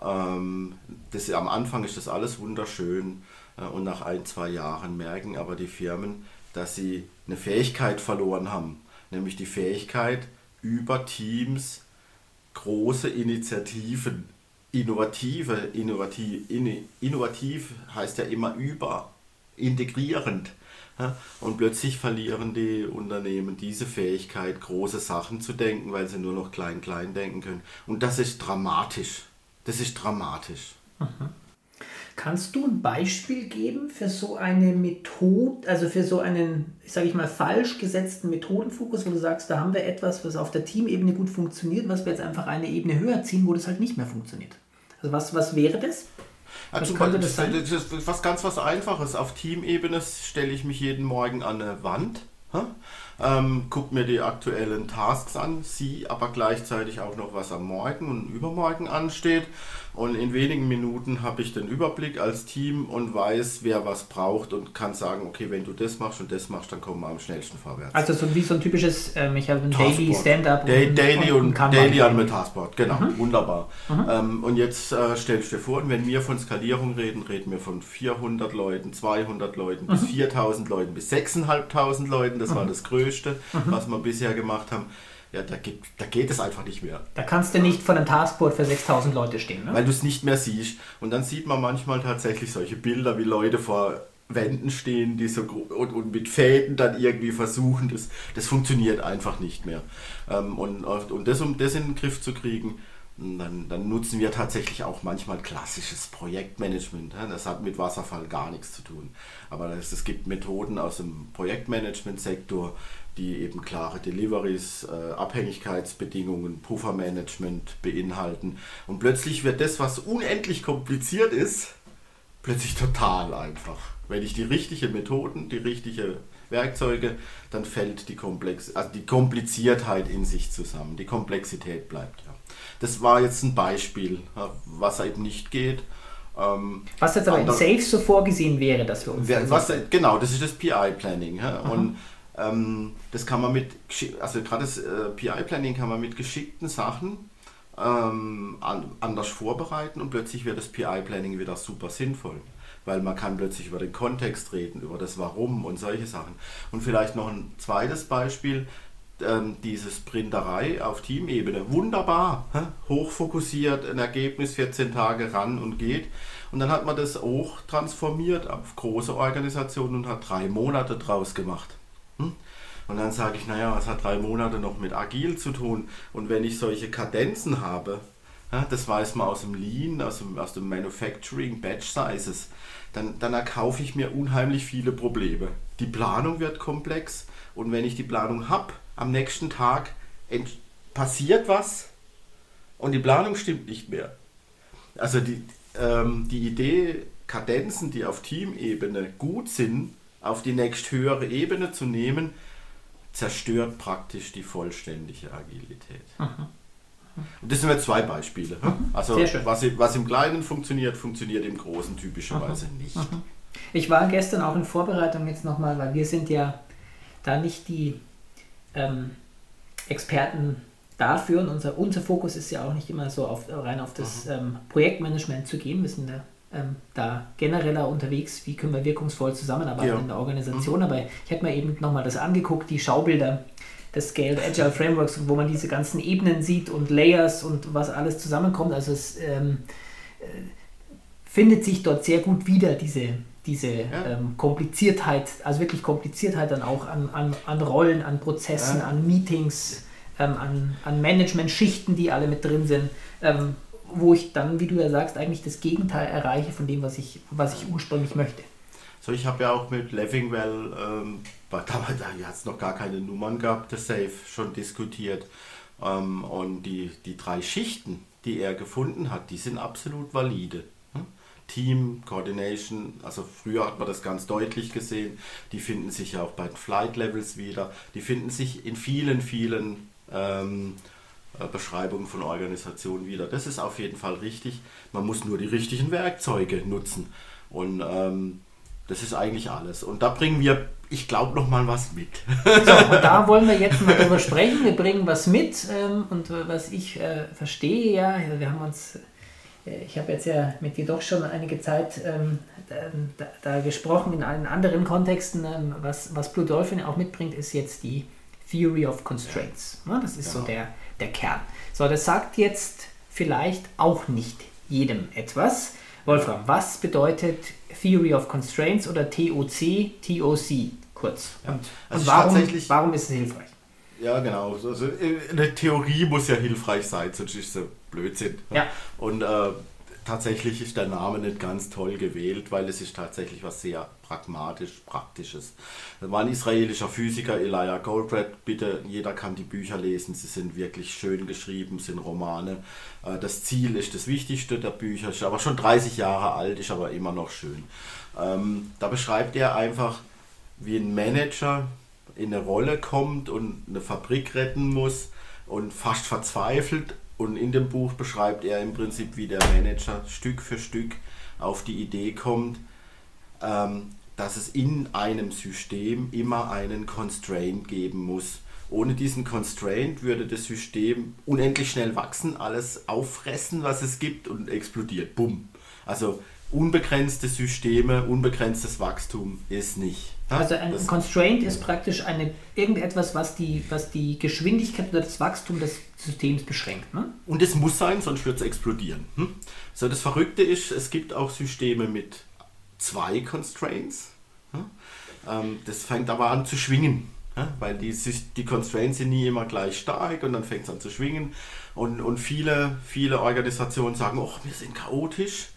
Ähm, das, am Anfang ist das alles wunderschön und nach ein, zwei Jahren merken aber die Firmen, dass sie eine Fähigkeit verloren haben, nämlich die Fähigkeit, über Teams große Initiativen, innovative, innovativ, innovativ heißt ja immer über, integrierend. Und plötzlich verlieren die Unternehmen diese Fähigkeit, große Sachen zu denken, weil sie nur noch klein, klein denken können. Und das ist dramatisch. Das ist dramatisch. Mhm. Kannst du ein Beispiel geben für so eine Methode, also für so einen, sage ich mal, falsch gesetzten Methodenfokus, wo du sagst, da haben wir etwas, was auf der Teamebene gut funktioniert, was wir jetzt einfach eine Ebene höher ziehen, wo das halt nicht mehr funktioniert? Also was, was wäre das? Was könnte das sein? Das ist was ganz was Einfaches. Auf Teamebene stelle ich mich jeden Morgen an eine Wand ähm, gucke mir die aktuellen Tasks an, sehe aber gleichzeitig auch noch, was am Morgen und übermorgen ansteht. Und in wenigen Minuten habe ich den Überblick als Team und weiß, wer was braucht und kann sagen, okay, wenn du das machst und das machst, dann kommen wir am schnellsten vorwärts. Also so wie so ein typisches, ähm, ich habe ein Daily Stand-up. Day, Daily und, und Daily an mit Taskboard, genau, mhm. wunderbar. Mhm. Ähm, und jetzt äh, stellst du dir vor, wenn wir von Skalierung reden, reden wir von 400 Leuten, 200 Leuten, mhm. bis 4000 Leuten, bis 6500 Leuten, das war mhm. das Größte, mhm. was wir bisher gemacht haben ja, da, geht, da geht es einfach nicht mehr. Da kannst du nicht von einem Taskboard für 6000 Leute stehen, ne? Weil du es nicht mehr siehst. Und dann sieht man manchmal tatsächlich solche Bilder, wie Leute vor Wänden stehen, die so und, und mit Fäden dann irgendwie versuchen. Das, das funktioniert einfach nicht mehr. Ähm, und, und das, um das in den Griff zu kriegen, dann, dann, nutzen wir tatsächlich auch manchmal klassisches Projektmanagement. Das hat mit Wasserfall gar nichts zu tun. Aber es, es gibt Methoden aus dem Projektmanagement-Sektor, die eben klare Deliveries, äh, Abhängigkeitsbedingungen, Puffermanagement beinhalten. Und plötzlich wird das, was unendlich kompliziert ist, plötzlich total einfach. Wenn ich die richtigen Methoden, die richtigen Werkzeuge, dann fällt die, Komplex also die Kompliziertheit in sich zusammen. Die Komplexität bleibt. Das war jetzt ein Beispiel, was eben nicht geht. Ähm, was jetzt aber in Safe so vorgesehen wäre, dass wir uns. Was, genau, das ist das PI-Planning. Ja? Und ähm, das kann man mit, also gerade das äh, PI-Planning kann man mit geschickten Sachen ähm, an, anders vorbereiten und plötzlich wird das PI-Planning wieder super sinnvoll. Weil man kann plötzlich über den Kontext reden, über das Warum und solche Sachen. Und vielleicht noch ein zweites Beispiel. Ähm, diese Sprinterei auf Teamebene. Wunderbar, hä? hochfokussiert, ein Ergebnis 14 Tage ran und geht. Und dann hat man das auch transformiert auf große Organisationen und hat drei Monate draus gemacht. Hm? Und dann sage ich, naja, was hat drei Monate noch mit Agil zu tun? Und wenn ich solche Kadenzen habe, das weiß man aus dem Lean, aus dem, aus dem Manufacturing, Batch Sizes, dann, dann erkaufe ich mir unheimlich viele Probleme. Die Planung wird komplex und wenn ich die Planung habe, am nächsten Tag passiert was und die Planung stimmt nicht mehr. Also die, ähm, die Idee, Kadenzen, die auf Teamebene gut sind, auf die nächst höhere Ebene zu nehmen, zerstört praktisch die vollständige Agilität. Mhm. Und das sind jetzt zwei Beispiele. Mhm. Also was, was, im Kleinen funktioniert, funktioniert im Großen typischerweise mhm. nicht. Mhm. Ich war gestern auch in Vorbereitung jetzt nochmal, weil wir sind ja da nicht die ähm, Experten dafür und unser, unser Fokus ist ja auch nicht immer so auf, rein auf das ähm, Projektmanagement zu gehen. Wir sind da, ähm, da genereller unterwegs, wie können wir wirkungsvoll zusammenarbeiten ja. in der Organisation. Mhm. Aber ich habe mir eben nochmal das angeguckt, die Schaubilder des Scaled Agile Frameworks, wo man diese ganzen Ebenen sieht und Layers und was alles zusammenkommt. Also es ähm, äh, findet sich dort sehr gut wieder, diese, diese ja. ähm, Kompliziertheit, also wirklich Kompliziertheit dann auch an, an, an Rollen, an Prozessen, ja. an Meetings, ähm, an, an Management-Schichten, die alle mit drin sind, ähm, wo ich dann, wie du ja sagst, eigentlich das Gegenteil erreiche von dem, was ich, was ich ursprünglich möchte. So, ich habe ja auch mit Levingwell, ähm, damals hat es noch gar keine Nummern gehabt, das Safe schon diskutiert. Ähm, und die, die drei Schichten, die er gefunden hat, die sind absolut valide. Team, Coordination, also früher hat man das ganz deutlich gesehen, die finden sich ja auch bei den Flight Levels wieder, die finden sich in vielen, vielen ähm, äh, Beschreibungen von Organisationen wieder. Das ist auf jeden Fall richtig. Man muss nur die richtigen Werkzeuge nutzen. Und ähm, das ist eigentlich alles. Und da bringen wir, ich glaube, noch mal was mit. So, und da *laughs* wollen wir jetzt mal drüber sprechen. Wir bringen was mit. Ähm, und äh, was ich äh, verstehe, ja, wir haben uns ich habe jetzt ja mit dir doch schon einige Zeit ähm, da, da, gesprochen in allen anderen Kontexten. Ähm, was, was Blue Dolphin auch mitbringt, ist jetzt die Theory of Constraints. Ja. Das ist genau. so der, der Kern. So, das sagt jetzt vielleicht auch nicht jedem etwas. Wolfram, was bedeutet Theory of Constraints oder TOC, TOC kurz? Ja. Und, also und warum, warum ist es hilfreich? Ja, genau. Also eine Theorie muss ja hilfreich sein, sonst ist es Blödsinn. Ja. Und äh, tatsächlich ist der Name nicht ganz toll gewählt, weil es ist tatsächlich was sehr pragmatisch, praktisches. Das war ein israelischer Physiker, Elijah Goldratt. Bitte, jeder kann die Bücher lesen. Sie sind wirklich schön geschrieben, sind Romane. Äh, das Ziel ist das Wichtigste der Bücher, ist aber schon 30 Jahre alt, ist aber immer noch schön. Ähm, da beschreibt er einfach, wie ein Manager in eine Rolle kommt und eine Fabrik retten muss und fast verzweifelt. Und in dem Buch beschreibt er im Prinzip, wie der Manager Stück für Stück auf die Idee kommt, ähm, dass es in einem System immer einen Constraint geben muss. Ohne diesen Constraint würde das System unendlich schnell wachsen, alles auffressen, was es gibt und explodiert. Bumm. Also unbegrenzte Systeme, unbegrenztes Wachstum ist nicht. Also ein Constraint ist praktisch eine, irgendetwas, was die, was die Geschwindigkeit oder das Wachstum des Systems beschränkt. Ne? Und es muss sein, sonst wird es explodieren. Hm? So, das Verrückte ist, es gibt auch Systeme mit zwei Constraints. Hm? Ähm, das fängt aber an zu schwingen. Weil die, die Constraints sind nie immer gleich stark und dann fängt es an zu schwingen. Und, und viele, viele Organisationen sagen, oh, wir sind chaotisch.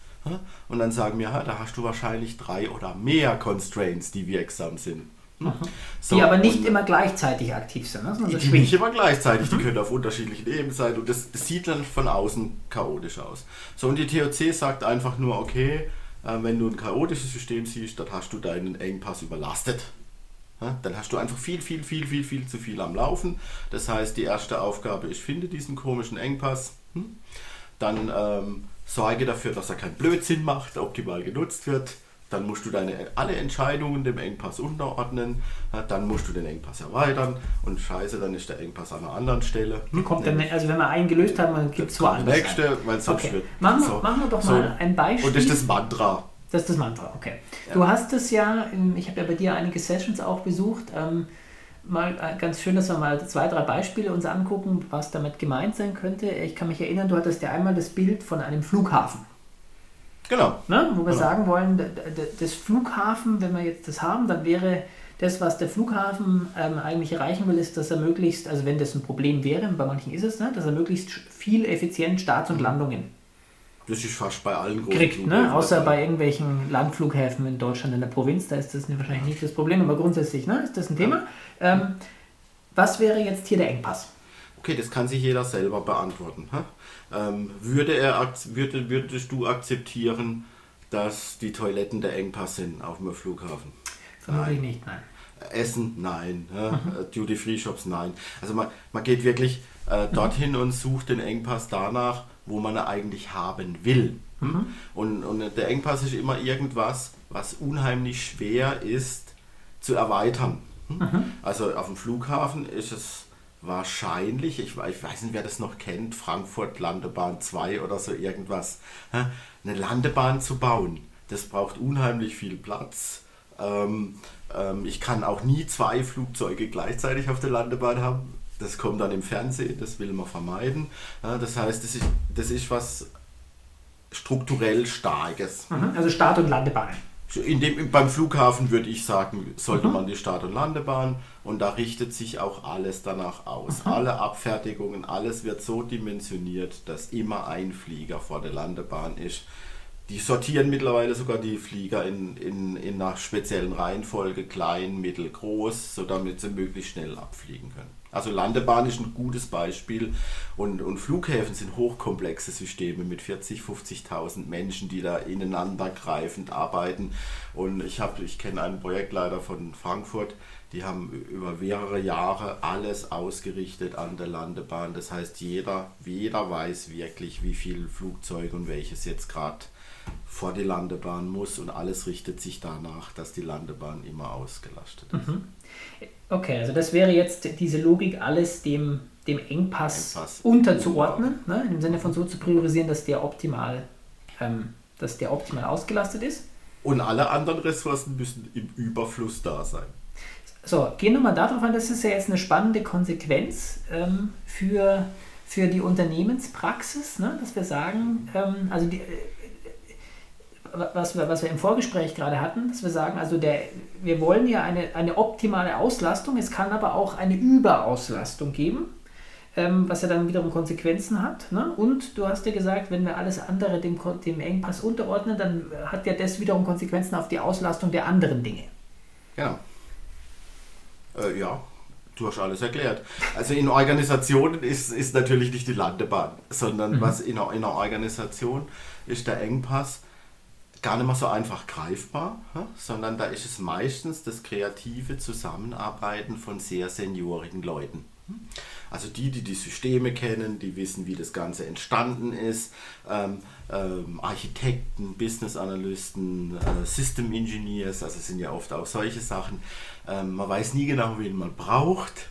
Und dann sagen wir, da hast du wahrscheinlich drei oder mehr Constraints, die wirksam sind. Hm? So, die aber nicht immer gleichzeitig aktiv sind. Ne? Die, die nicht immer gleichzeitig, mhm. die können auf unterschiedlichen Ebenen sein und das, das, sieht dann von außen chaotisch aus. So, und die TOC sagt einfach nur, okay, äh, wenn du ein chaotisches System siehst, dann hast du deinen Engpass überlastet. Dann hast du einfach viel, viel, viel, viel, viel zu viel am Laufen. Das heißt, die erste Aufgabe ist, finde diesen komischen Engpass. Hm? Dann ähm, sorge dafür, dass er keinen Blödsinn macht, optimal genutzt wird. Dann musst du deine alle Entscheidungen dem Engpass unterordnen. Dann musst du den Engpass erweitern. Und scheiße, dann ist der Engpass an einer anderen Stelle. Wie kommt denn, also wenn wir einen gelöst haben, dann gibt es woanders. Nächste, weil sonst okay. wird. Machen, so, machen wir doch mal so. ein Beispiel. Und das ist das Mantra. Das ist das Mantra, okay. Ja. Du hast es ja, ich habe ja bei dir einige Sessions auch besucht. Ähm, mal äh, ganz schön, dass wir mal zwei, drei Beispiele uns angucken, was damit gemeint sein könnte. Ich kann mich erinnern, du hattest ja einmal das Bild von einem Flughafen. Genau. Ne? Wo wir Genau. sagen wollen, das Flughafen, wenn wir jetzt das haben, dann wäre das, was der Flughafen ähm, eigentlich erreichen will, ist, dass er möglichst, also wenn das ein Problem wäre, bei manchen ist es, ne, dass er möglichst viel effizient Starts und Landungen Das ist fast bei allen großen kriegt, ne? außer bei irgendwelchen Landflughäfen in Deutschland in der Provinz, da ist das wahrscheinlich nicht das Problem, aber grundsätzlich ne, ist das ein Thema. Ähm, was wäre jetzt hier der Engpass? Okay, das kann sich jeder selber beantworten. Ähm, würde er, würde, würdest du akzeptieren, dass die Toiletten der Engpass sind auf dem Flughafen? Vermutlich nicht, nein. Essen, nein. Mhm. Äh, Duty-Free-Shops, nein. Also man, man geht wirklich äh, Mhm. dorthin und sucht den Engpass danach, wo man eigentlich haben will. Mhm. Und, und der Engpass ist immer irgendwas, was unheimlich schwer ist zu erweitern. Hm? Mhm. Also auf dem Flughafen ist es wahrscheinlich, ich, ich weiß nicht, wer das noch kennt, Frankfurt Landebahn 2 oder so irgendwas, eine Landebahn zu bauen. Das braucht unheimlich viel Platz. Ähm, ähm, ich kann auch nie zwei Flugzeuge gleichzeitig auf der Landebahn haben. Das kommt dann im Fernsehen, das will man vermeiden. Ja, das heißt, das ist, das ist was strukturell Starkes. Mhm. Also Start- und Landebahnen. In dem, beim Flughafen würde ich sagen, sollte Mhm. man die Start- und Landebahn und da richtet sich auch alles danach aus. Alle Abfertigungen, alles wird so dimensioniert, dass immer ein Flieger vor der Landebahn ist. Die sortieren mittlerweile sogar die Flieger in, in, in einer speziellen Reihenfolge, klein, mittel, groß, so damit sie möglichst schnell abfliegen können. Also Landebahn ist ein gutes Beispiel und, und Flughäfen sind hochkomplexe Systeme mit 40, 50.000 Menschen, die da ineinandergreifend arbeiten. Und ich, hab- ich kenne einen Projektleiter von Frankfurt, die haben über mehrere Jahre alles ausgerichtet an der Landebahn. Das heißt, jeder, jeder weiß wirklich, wie viele Flugzeuge und welches jetzt gerade vor die Landebahn muss und alles richtet sich danach, dass die Landebahn immer ausgelastet ist. Okay, also das wäre jetzt diese Logik, alles dem, dem Engpass, Engpass. unterzuordnen, ne? im Sinne von so zu priorisieren, dass der optimal, ähm, dass der optimal ausgelastet ist. Und alle anderen Ressourcen müssen im Überfluss da sein. So, gehen wir mal darauf an, das ist ja jetzt eine spannende Konsequenz ähm, für, für die Unternehmenspraxis, ne? dass wir sagen, ähm, also die, äh, was wir, was wir im Vorgespräch gerade hatten, dass wir sagen, also der, wir wollen ja eine, eine optimale Auslastung, es kann aber auch eine Überauslastung geben, ähm, was ja dann wiederum Konsequenzen hat. Ne? Und du hast ja gesagt, wenn wir alles andere dem, dem Engpass unterordnen, dann hat ja das wiederum Konsequenzen auf die Auslastung der anderen Dinge. Genau. Äh, ja, du hast alles erklärt. Also in Organisationen ist, ist natürlich nicht die Landebahn, sondern was in in einer Organisation ist der Engpass gar nicht mehr so einfach greifbar, sondern da ist es meistens das kreative Zusammenarbeiten von sehr seniorigen Leuten. Also die, die die Systeme kennen, die wissen, wie das Ganze entstanden ist, ähm, ähm, Architekten, Business Analysten, äh, System Engineers, also sind ja oft auch solche Sachen. Ähm, man weiß nie genau, wen man braucht?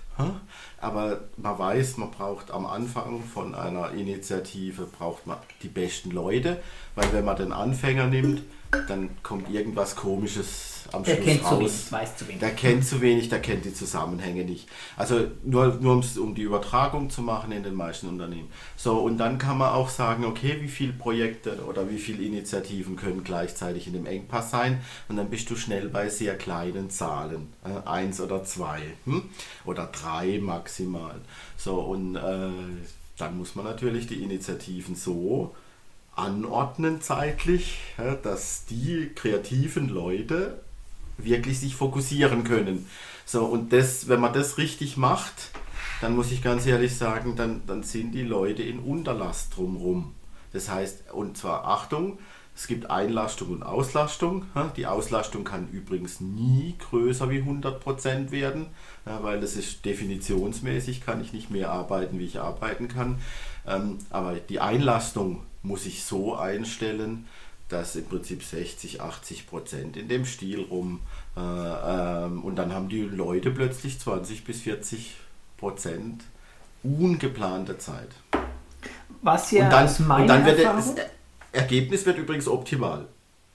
Aber man weiß, man braucht am Anfang von einer Initiative braucht man die besten Leute, weil wenn man den Anfänger nimmt, dann kommt irgendwas Komisches am Der Schluss kennt zu raus. wenig, weiß zu wenig. Der kennt zu wenig, der kennt die Zusammenhänge nicht. Also nur, nur um's- um die Übertragung zu machen in den meisten Unternehmen. So, und dann kann man auch sagen, okay, wie viele Projekte oder wie viele Initiativen können gleichzeitig in dem Engpass sein? Und dann bist du schnell bei sehr kleinen Zahlen. Äh, eins oder zwei. Hm? Oder drei maximal. So, und äh, dann muss man natürlich die Initiativen so anordnen zeitlich, dass die kreativen Leute wirklich sich fokussieren können. So, und das, wenn man das richtig macht, dann muss ich ganz ehrlich sagen, dann, dann sind die Leute in Unterlast drumherum. Das heißt, und zwar Achtung, es gibt Einlastung und Auslastung. Die Auslastung kann übrigens nie größer wie 100% werden, weil das ist definitionsmäßig, kann ich nicht mehr arbeiten, wie ich arbeiten kann. Ähm, aber die Einlastung muss ich so einstellen, dass im Prinzip 60, 80 Prozent in dem Stil rum. Äh, ähm, und dann haben die Leute plötzlich 20 bis 40 Prozent ungeplante Zeit. Was ja und dann, aus meiner und dann wird Erfahrung, das Ergebnis wird übrigens optimal.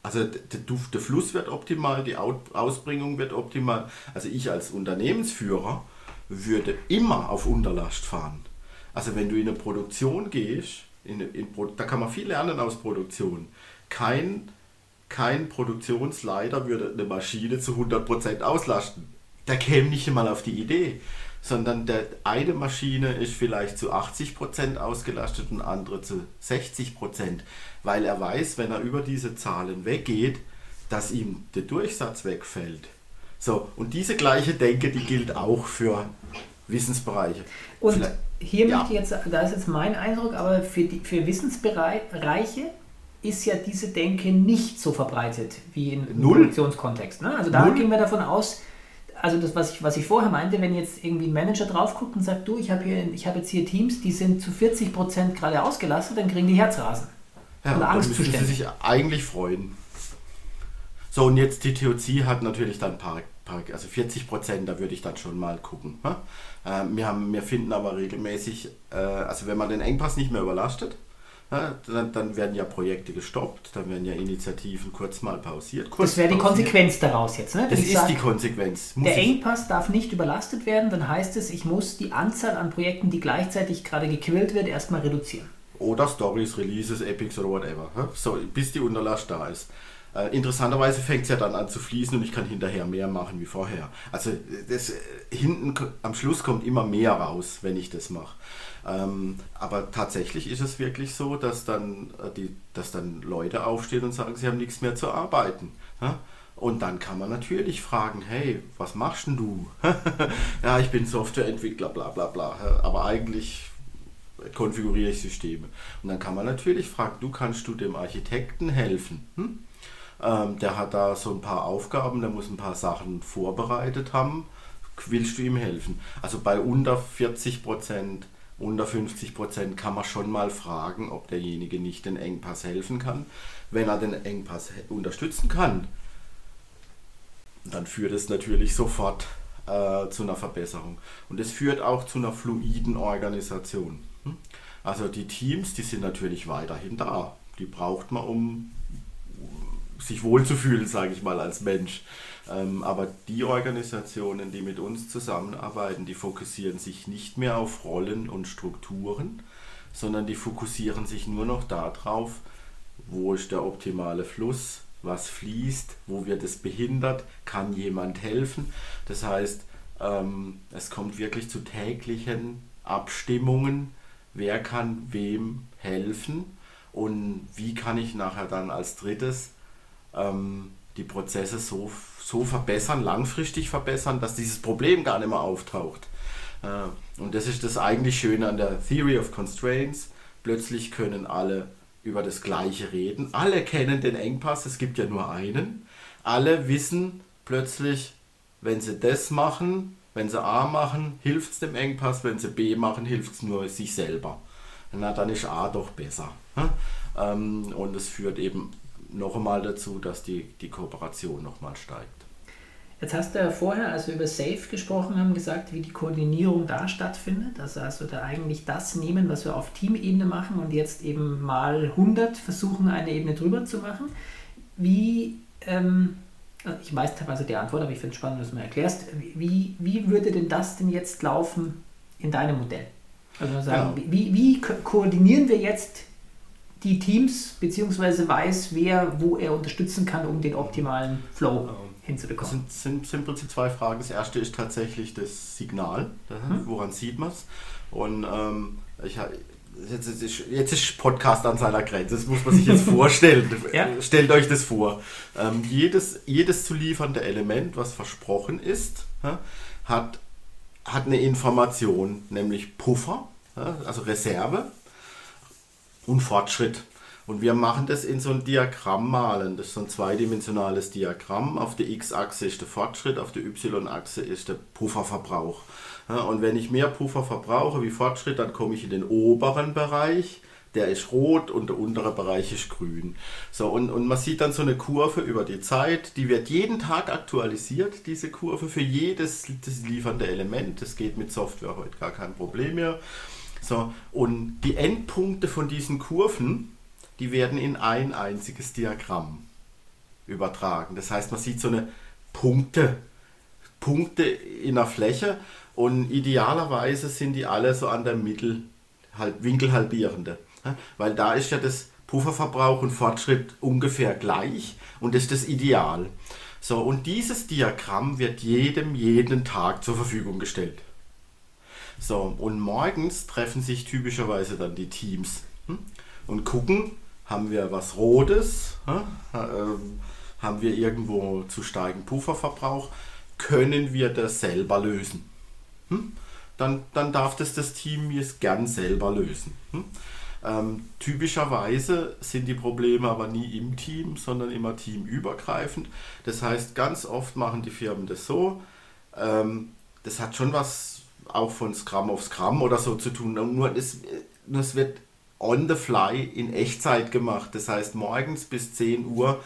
Also der, Duft, der Fluss wird optimal, die Ausbringung wird optimal. Also ich als Unternehmensführer würde immer auf Unterlast fahren. Also wenn du in eine Produktion gehst, in, in, da kann man viel lernen aus Produktion. Kein, kein Produktionsleiter würde eine Maschine zu 100% auslasten. Der käme nicht einmal auf die Idee sondern der eine Maschine ist vielleicht zu 80% ausgelastet und andere zu 60%, weil er weiß, wenn er über diese Zahlen weggeht, dass ihm der Durchsatz wegfällt. So, und diese gleiche Denke, die gilt auch für Wissensbereiche. Und Vielleicht, hier ja. möchte ich jetzt, da ist jetzt mein Eindruck, aber für, die, für Wissensbereiche ist ja diese Denke nicht so verbreitet wie in, im Produktionskontext. Ne? Also da Null. gehen wir davon aus, also das, was ich, was ich vorher meinte, wenn jetzt irgendwie ein Manager drauf guckt und sagt, du, ich habe hab jetzt hier Teams, die sind zu 40 Prozent gerade ausgelastet, dann kriegen die Herzrasen. Ja, oder Angstzustände. Dann müssen sie sich eigentlich freuen. So, und jetzt die TOC hat natürlich dann ein paar, paar also 40 Prozent, da würde ich dann schon mal gucken. Äh, wir, haben, wir finden aber regelmäßig, äh, also wenn man den Engpass nicht mehr überlastet, ja, dann, dann, werden ja Projekte gestoppt, dann werden ja Initiativen kurz mal pausiert. Kurz das wäre die Konsequenz daraus jetzt, ne? das ist sag, die Konsequenz. Muss der Engpass darf nicht überlastet werden, dann heißt es, ich muss die Anzahl an Projekten, die gleichzeitig gerade gequillt wird, erstmal reduzieren. Oder Stories, Releases, Epics oder whatever. So, bis die Unterlast da ist. Äh, interessanterweise fängt es ja dann an zu fließen und ich kann hinterher mehr machen wie vorher. Also das, äh, hinten am Schluss kommt immer mehr raus, wenn ich das mache. Ähm, aber tatsächlich ist es wirklich so, dass dann, äh, die, dass dann Leute aufstehen und sagen, sie haben nichts mehr zu arbeiten. Ja? Und dann kann man natürlich fragen, hey, was machst denn du? *laughs* ja, ich bin Softwareentwickler, bla bla bla. Aber eigentlich konfiguriere ich Systeme. Und dann kann man natürlich fragen, du kannst du dem Architekten helfen? Hm? Ähm, der hat da so ein paar Aufgaben, der muss ein paar Sachen vorbereitet haben. Willst du ihm helfen? Also bei unter 40 Prozent unter 50 Prozent kann man schon mal fragen, ob derjenige nicht den Engpass helfen kann. Wenn er den Engpass unterstützen kann, dann führt es natürlich sofort äh, zu einer Verbesserung. Und es führt auch zu einer fluiden Organisation. Hm? Also die Teams, die sind natürlich weiterhin da. Die braucht man, um sich wohlzufühlen, sage ich mal, als Mensch. Ähm, aber die Organisationen, die mit uns zusammenarbeiten, die fokussieren sich nicht mehr auf Rollen und Strukturen, sondern die fokussieren sich nur noch darauf, wo ist der optimale Fluss, was fließt, wo wird es behindert, kann jemand helfen. Das heißt, ähm, es kommt wirklich zu täglichen Abstimmungen, wer kann wem helfen und wie kann ich nachher dann als drittes ähm, die Prozesse so, so verbessern, langfristig verbessern, dass dieses Problem gar nicht mehr auftaucht. Äh, und das ist das eigentlich Schöne an der Theory of Constraints. Plötzlich können alle über das Gleiche reden. Alle kennen den Engpass, es gibt ja nur einen. Alle wissen plötzlich, wenn sie das machen, wenn sie A machen, hilft es dem Engpass, wenn sie B machen, hilft es nur sich selber. Na, dann ist A doch besser. Ähm, und es führt eben noch einmal dazu, dass die, die Kooperation nochmal steigt. Jetzt hast du ja vorher, als wir über SAFE gesprochen haben, gesagt, wie die Koordinierung da stattfindet. Also, also da eigentlich das nehmen, was wir auf Teamebene machen und jetzt eben mal 100 versuchen, eine Ebene drüber zu machen. Wie, ähm, ich weiß teilweise die Antwort, aber ich finde es spannend, dass du mir erklärst. Wie, wie würde denn das denn jetzt laufen in deinem Modell? Also sagen, ja. wie, wie koordinieren wir jetzt die Teams, beziehungsweise weiß, wer wo er unterstützen kann, um den optimalen Flow hinzubekommen? Das sind, sind, im Prinzip zwei Fragen. Das erste ist tatsächlich das Signal, hm? woran sieht man es? Und ähm, ich, jetzt, ist, jetzt ist Podcast an seiner Grenze, das muss man sich jetzt *laughs* vorstellen. ja? Stellt euch das vor. Ähm, jedes, jedes zu liefernde Element, was versprochen ist, ja, hat, hat eine Information, nämlich Puffer, ja, also Reserve und Fortschritt. Und wir machen das in so ein Diagramm malen. Das ist so ein zweidimensionales Diagramm. Auf der X-Achse ist der Fortschritt, auf der Y-Achse ist der Pufferverbrauch. Und wenn ich mehr Puffer verbrauche wie Fortschritt, dann komme ich in den oberen Bereich. Der ist rot und der untere Bereich ist grün. So, und, und man sieht dann so eine Kurve über die Zeit. Die wird jeden Tag aktualisiert, diese Kurve, für jedes das liefernde Element. Das geht mit Software heute gar kein Problem mehr. So, und die Endpunkte von diesen Kurven, die werden in ein einziges Diagramm übertragen. Das heißt, man sieht so eine Punkte, Punkte in der Fläche und idealerweise sind die alle so an der Mittel, halt, Winkelhalbierende. Weil da ist ja das Pufferverbrauch und Fortschritt ungefähr gleich und ist das Ideal. So, und dieses Diagramm wird jedem jeden Tag zur Verfügung gestellt. So, und morgens treffen sich typischerweise dann die Teams hm, und gucken, haben wir was Rotes, hm, äh, haben wir irgendwo zu starken Pufferverbrauch, können wir das selber lösen. Hm? Dann, dann darf das das Team jetzt gern selber lösen. Hm? Ähm, typischerweise sind die Probleme aber nie im Team, sondern immer teamübergreifend. Das heißt, ganz oft machen die Firmen das so. Ähm, das hat schon was auch von Scrum auf Scrum oder so zu tun. Nur es, nur wird on the fly in Echtzeit gemacht. Das heißt, morgens bis 10 Uhr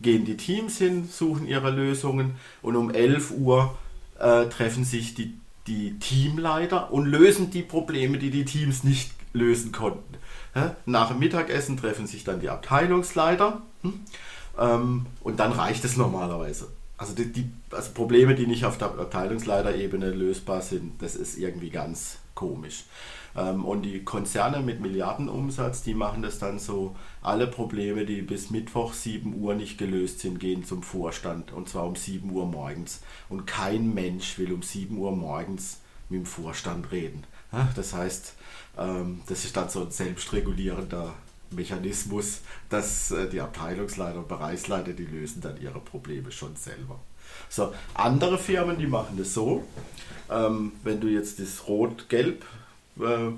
gehen die Teams hin, suchen ihre Lösungen und um 11 Uhr äh, treffen sich die, die Teamleiter und lösen die Probleme, die die Teams nicht lösen konnten. Nach dem Mittagessen treffen sich dann die Abteilungsleiter hm? ähm, und dann reicht es normalerweise. Also die, die also Probleme, die nicht auf der Abteilungsleiterebene lösbar sind, das ist irgendwie ganz komisch. Ähm, und die Konzerne mit Milliardenumsatz, die machen das dann so, alle Probleme, die bis Mittwoch 7 Uhr nicht gelöst sind, gehen zum Vorstand und zwar um 7 Uhr morgens. Und kein Mensch will um 7 Uhr morgens mit dem Vorstand reden. Das heißt, ähm, das ist dann so ein selbstregulierender Mechanismus, dass äh, die Abteilungsleiter und Bereichsleiter, die lösen dann ihre Probleme schon selber. So, andere Firmen, die machen das so. Ähm, wenn du jetzt das Rot-Gelb äh,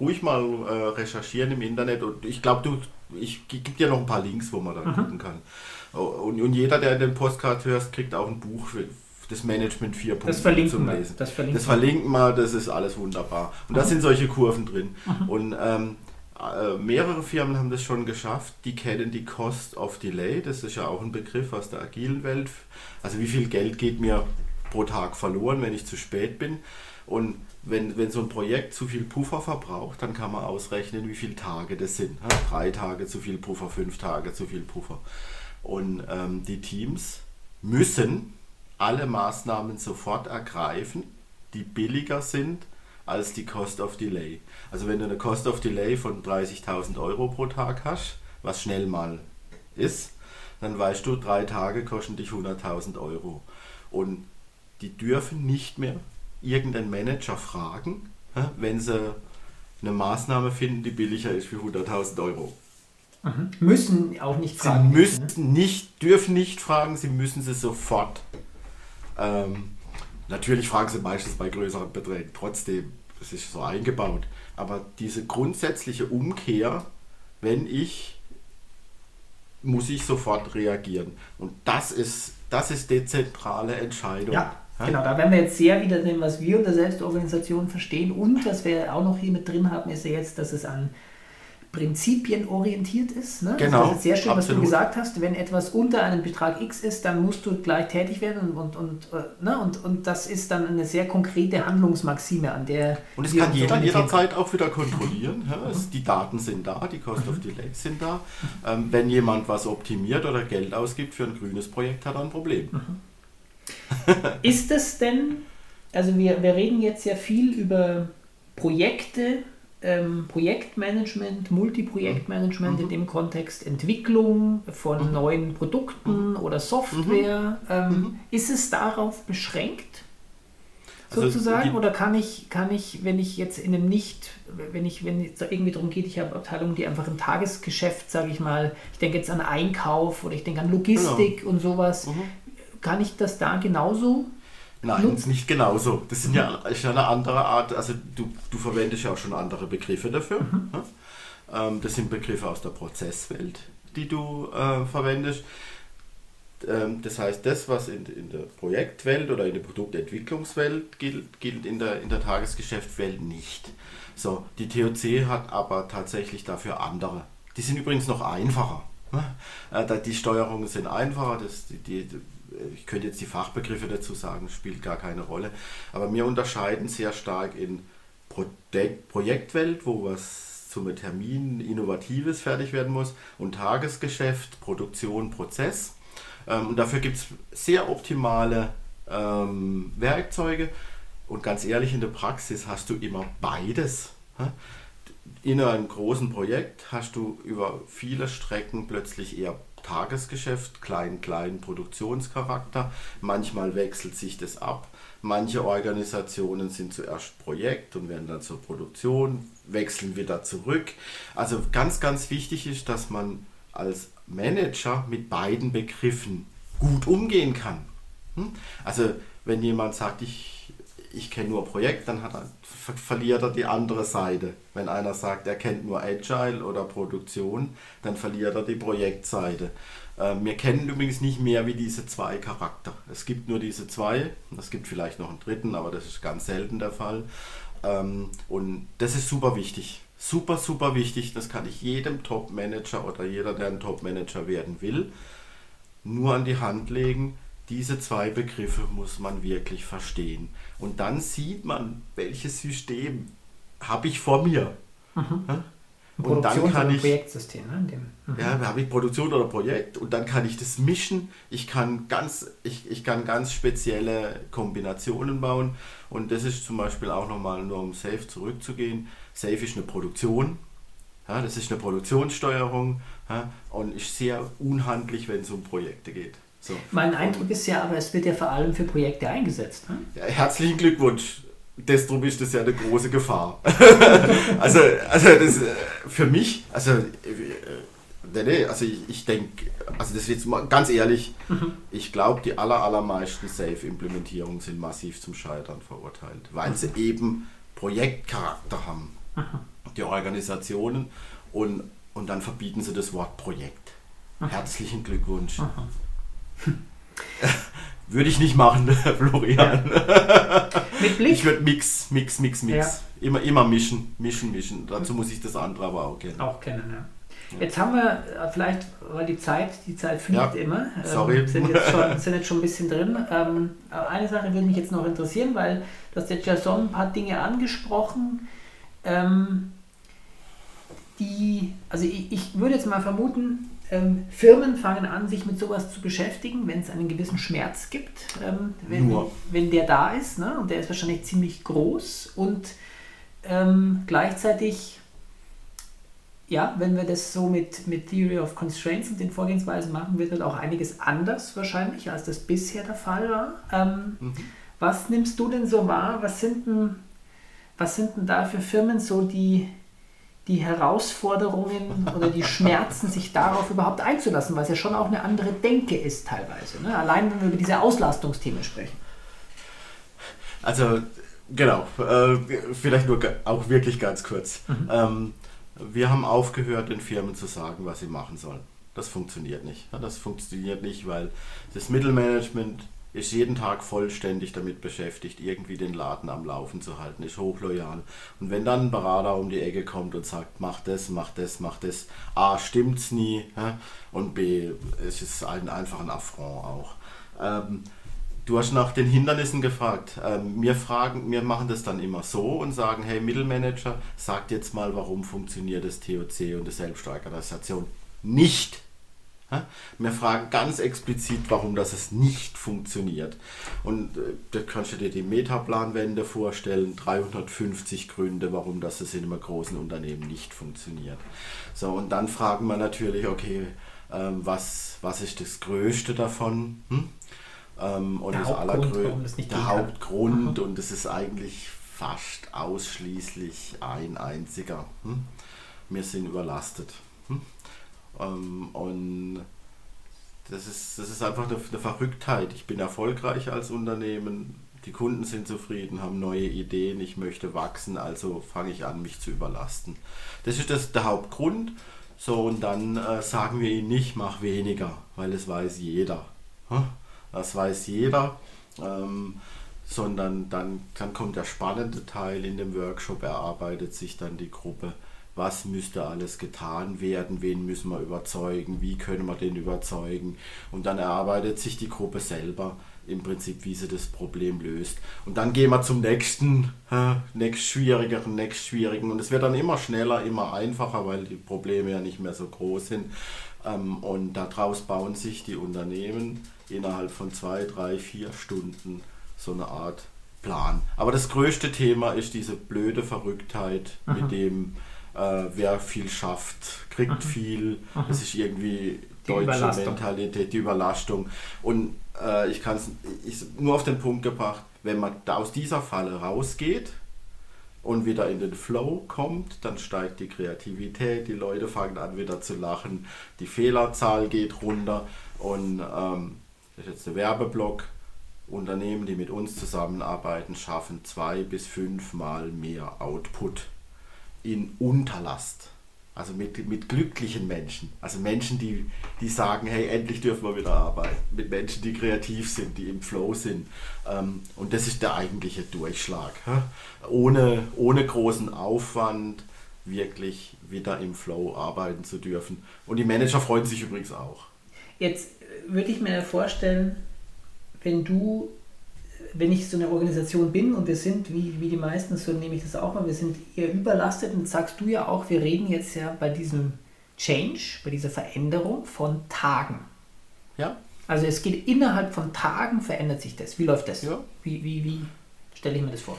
ruhig mal äh, recherchieren im Internet und ich glaube, du, ich gebe dir noch ein paar Links, wo man da mhm. gucken kann. Und, und jeder, der den Postcard hört, kriegt auch ein Buch für, das Management 4.0 das verlinken zum Lesen. Das verlinken, das verlinken wir, das ist alles wunderbar. Und mhm. da sind solche Kurven drin. Mhm. Und ähm, äh, mehrere Firmen haben das schon geschafft, die kennen die Cost of Delay, das ist ja auch ein Begriff aus der agilen Welt. Also wie viel Geld geht mir pro Tag verloren, wenn ich zu spät bin. Und wenn, wenn so ein Projekt zu viel Puffer verbraucht, dann kann man ausrechnen, wie viele Tage das sind. Drei Tage zu viel Puffer, fünf Tage zu viel Puffer. Und ähm, die Teams müssen alle Maßnahmen sofort ergreifen, die billiger sind als die Cost of Delay. Also wenn du eine Cost of Delay von 30.000 Euro pro Tag hast, was schnell mal ist, dann weißt du, drei Tage kosten dich 100.000 Euro. Und die dürfen nicht mehr irgendeinen Manager fragen, wenn sie eine Maßnahme finden, die billiger ist wie 100.000 Euro. Mhm. Müssen auch nicht fragen. Sie müssen nicht, dürfen nicht fragen, sie müssen sie sofort. Ähm, natürlich fragen sie meistens bei größeren Beträgen, trotzdem, das ist so eingebaut. Aber diese grundsätzliche Umkehr, wenn ich, muss ich sofort reagieren. Und das ist, das ist dezentrale Entscheidung. Ja. Genau, da werden wir jetzt sehr wieder dem, was wir unter Selbstorganisation verstehen. Und was wir auch noch hier mit drin haben, ist ja jetzt, dass es an Prinzipien orientiert ist. Ne? Genau. Das ist sehr schön, absolut. was du gesagt hast. Wenn etwas unter einem Betrag X ist, dann musst du gleich tätig werden und, und, und, äh, ne? und, und das ist dann eine sehr konkrete Handlungsmaxime, an der. Und es kann jeder jederzeit auch wieder kontrollieren. Ja? Es, die Daten sind da, die Cost of Delay sind da. Ähm, wenn jemand was optimiert oder Geld ausgibt für ein grünes Projekt, hat er ein Problem. Mhm. Ist es denn, also wir, wir reden jetzt ja viel über Projekte, ähm, Projektmanagement, Multiprojektmanagement mhm. in dem Kontext Entwicklung von mhm. neuen Produkten mhm. oder Software. Mhm. Ähm, mhm. ist es darauf beschränkt? Also sozusagen? Also, oder kann ich, kann ich, wenn ich jetzt in einem nicht, wenn ich, wenn es irgendwie darum geht, ich habe Abteilungen, die einfach im Tagesgeschäft, sage ich mal, ich denke jetzt an Einkauf oder ich denke an Logistik genau. und sowas, mhm kann ich das da genauso Nein, nutzen? nicht genauso. Das sind ja, ist ja eine andere Art, also du, du verwendest ja auch schon andere Begriffe dafür. Mhm. Ähm, das sind Begriffe aus der Prozesswelt, die du äh, verwendest. Ähm, das heißt, das, was in, in der Projektwelt oder in der Produktentwicklungswelt gilt, gilt in der, in der Tagesgeschäftswelt nicht. So, die TOC hat aber tatsächlich dafür andere. Die sind übrigens noch einfacher. Ne? Äh, die Steuerungen sind einfacher, das, die, die ich könnte jetzt die Fachbegriffe dazu sagen, spielt gar keine Rolle. Aber wir unterscheiden sehr stark in Projekt, Projektwelt, wo was zum Termin Innovatives fertig werden muss und Tagesgeschäft, Produktion, Prozess. Ähm, und dafür gibt es sehr optimale ähm, Werkzeuge. Und ganz ehrlich, in der Praxis hast du immer beides. In einem großen Projekt hast du über viele Strecken plötzlich eher Tagesgeschäft, klein, klein Produktionscharakter. Manchmal wechselt sich das ab. Manche Organisationen sind zuerst Projekt und werden dann zur Produktion, wechseln wieder zurück. Also ganz, ganz wichtig ist, dass man als Manager mit beiden Begriffen gut umgehen kann. Hm? Also wenn jemand sagt, ich, ich kenne nur Projekt, dann er, verliert er die andere Seite. Wenn einer sagt, er kennt nur Agile oder Produktion, dann verliert er die Projektseite. Ähm, wir kennen übrigens nicht mehr wie diese zwei Charakter. Es gibt nur diese zwei. Es gibt vielleicht noch einen dritten, aber das ist ganz selten der Fall. Ähm, und das ist super wichtig. Super, super wichtig. Das kann ich jedem Top-Manager oder jeder, der ein Top-Manager werden will, nur an die Hand legen diese zwei Begriffe muss man wirklich verstehen. Und dann sieht man, welches System habe ich vor mir. Mhm. Und dann kann ich Projektsystem, ne? Dem, mhm. Ja, habe ich Produktion oder Projekt und dann kann ich das mischen. Ich kann ganz, ich, ich kann ganz spezielle Kombinationen bauen. Und das ist zum Beispiel auch nochmal, nur um Safe zurückzugehen. Safe ist eine Produktion. Ja, das ist eine Produktionssteuerung ja, und ist sehr unhandlich, wenn es um Projekte geht. So. Mein Eindruck ist ja, aber es wird ja vor allem für Projekte eingesetzt. Ne? Ja, herzlichen Glückwunsch. Desto ist das ja eine große Gefahr. *laughs* also, also das, äh, für mich, also, äh, nee, nee, also ich, ich denke, also das jetzt mal ganz ehrlich, mhm. ich glaube, die aller, allermeisten Safe-Implementierungen sind massiv zum Scheitern verurteilt, weil mhm. sie eben Projektcharakter haben, mhm. die Organisationen, und, und dann verbieten sie das Wort Projekt. Mhm. Herzlichen Glückwunsch. *laughs* Würde ich nicht machen, *laughs* Florian. Ja. Mit Blick? Ich würde Mix, Mix, Mix, Mix. Ja. Immer, immer mischen, mischen, mischen. Dazu muss ich das andere aber auch kennen. Auch kennen, ja. Jetzt haben wir äh, vielleicht, weil die Zeit, die Zeit fliegt ja, immer, ähm, sorry. sind, jetzt *laughs* schon, sind jetzt schon ein bisschen drin. Ähm, eine Sache würde mich jetzt noch interessieren, weil du hast jetzt ja so ein paar Dinge angesprochen, ähm, die, also ich, ich würde jetzt mal vermuten, ähm, Firmen fangen an, sich mit sowas zu beschäftigen, wenn es einen gewissen Schmerz gibt, ähm, wenn, wenn der da ist. Ne? Und der ist wahrscheinlich ziemlich groß. Und ähm, gleichzeitig, ja, wenn wir das so mit, mit Theory of Constraints und den Vorgehensweisen machen, wird dann auch einiges anders wahrscheinlich, als das bisher der Fall war. Ähm, mhm. Was nimmst du denn so wahr? Was sind denn, was sind denn da für Firmen so die die Herausforderungen oder die Schmerzen, sich darauf überhaupt einzulassen, weil es ja schon auch eine andere Denke ist teilweise. Ne? Allein wenn wir über diese Auslastungsthemen sprechen. Also genau, äh, vielleicht nur auch wirklich ganz kurz. Mhm. Ähm, wir haben aufgehört, den Firmen zu sagen, was sie machen sollen. Das funktioniert nicht. Das funktioniert nicht, weil das Mittelmanagement ist jeden Tag vollständig damit beschäftigt, irgendwie den Laden am Laufen zu halten, ist hochloyal. Und wenn dann ein Berater um die Ecke kommt und sagt, mach das, mach das, mach das, A, stimmt's nie und B, es ist ein, einfach ein Affront auch. Ähm, du hast nach den Hindernissen gefragt. Ähm, wir, fragen, wir machen das dann immer so und sagen, hey Mittelmanager, sagt jetzt mal, warum funktioniert das TOC und die Selbststeuerorganisation nicht wir fragen ganz explizit, warum das es nicht funktioniert. Und äh, da kannst du dir die Metaplanwände vorstellen, 350 Gründe, warum das es in einem großen Unternehmen nicht funktioniert. So, und dann fragen wir natürlich, okay, ähm, was, was ist das Größte davon? Hm? Ähm, und der das Allergrößte, der Hauptgrund, mhm. und es ist eigentlich fast ausschließlich ein einziger. Hm? Wir sind überlastet. Hm? Ähm, und das ist, das ist einfach eine, eine Verrücktheit. Ich bin erfolgreich als Unternehmen, die Kunden sind zufrieden, haben neue Ideen, ich möchte wachsen, also fange ich an, mich zu überlasten. Das ist das, der Hauptgrund. So, und dann äh, sagen wir ihnen nicht, mach weniger, weil das weiß jeder. Das weiß jeder. Ähm, sondern dann, dann kommt der spannende Teil in dem Workshop, erarbeitet sich dann die Gruppe was müsste alles getan werden, wen müssen wir überzeugen, wie können wir den überzeugen. Und dann erarbeitet sich die Gruppe selber im Prinzip, wie sie das Problem löst. Und dann gehen wir zum nächsten, äh, nächst schwierigeren, nächst schwierigen. Und es wird dann immer schneller, immer einfacher, weil die Probleme ja nicht mehr so groß sind. Ähm, und daraus bauen sich die Unternehmen innerhalb von zwei, drei, vier Stunden so eine Art Plan. Aber das größte Thema ist diese blöde Verrücktheit, Aha. mit dem äh, wer viel schafft, kriegt Aha. viel. Es ist irgendwie die deutsche Mentalität, die Überlastung. Und äh, ich kann es nur auf den Punkt gebracht, wenn man da aus dieser Falle rausgeht und wieder in den Flow kommt, dann steigt die Kreativität, die Leute fangen an wieder zu lachen, die Fehlerzahl geht runter und ähm, das ist jetzt der Werbeblock. Unternehmen, die mit uns zusammenarbeiten, schaffen zwei bis fünfmal mehr Output in Unterlast. Also mit, mit glücklichen Menschen. Also Menschen, die, die sagen, hey, endlich dürfen wir wieder arbeiten. Mit Menschen, die kreativ sind, die im Flow sind. Ähm, und das ist der eigentliche Durchschlag. Ohne, ohne großen Aufwand wirklich wieder im Flow arbeiten zu dürfen. Und die Manager freuen sich übrigens auch. Jetzt würde ich mir vorstellen, wenn du wenn ich so eine Organisation bin und wir sind, wie, wie die meisten, so nehme ich das auch mal, wir sind eher überlastet und sagst du ja auch, wir reden jetzt ja bei diesem Change, bei dieser Veränderung von Tagen. Ja. Also es geht innerhalb von Tagen verändert sich das. Wie läuft das? Ja. Wie, wie, wie stelle ich mir das vor?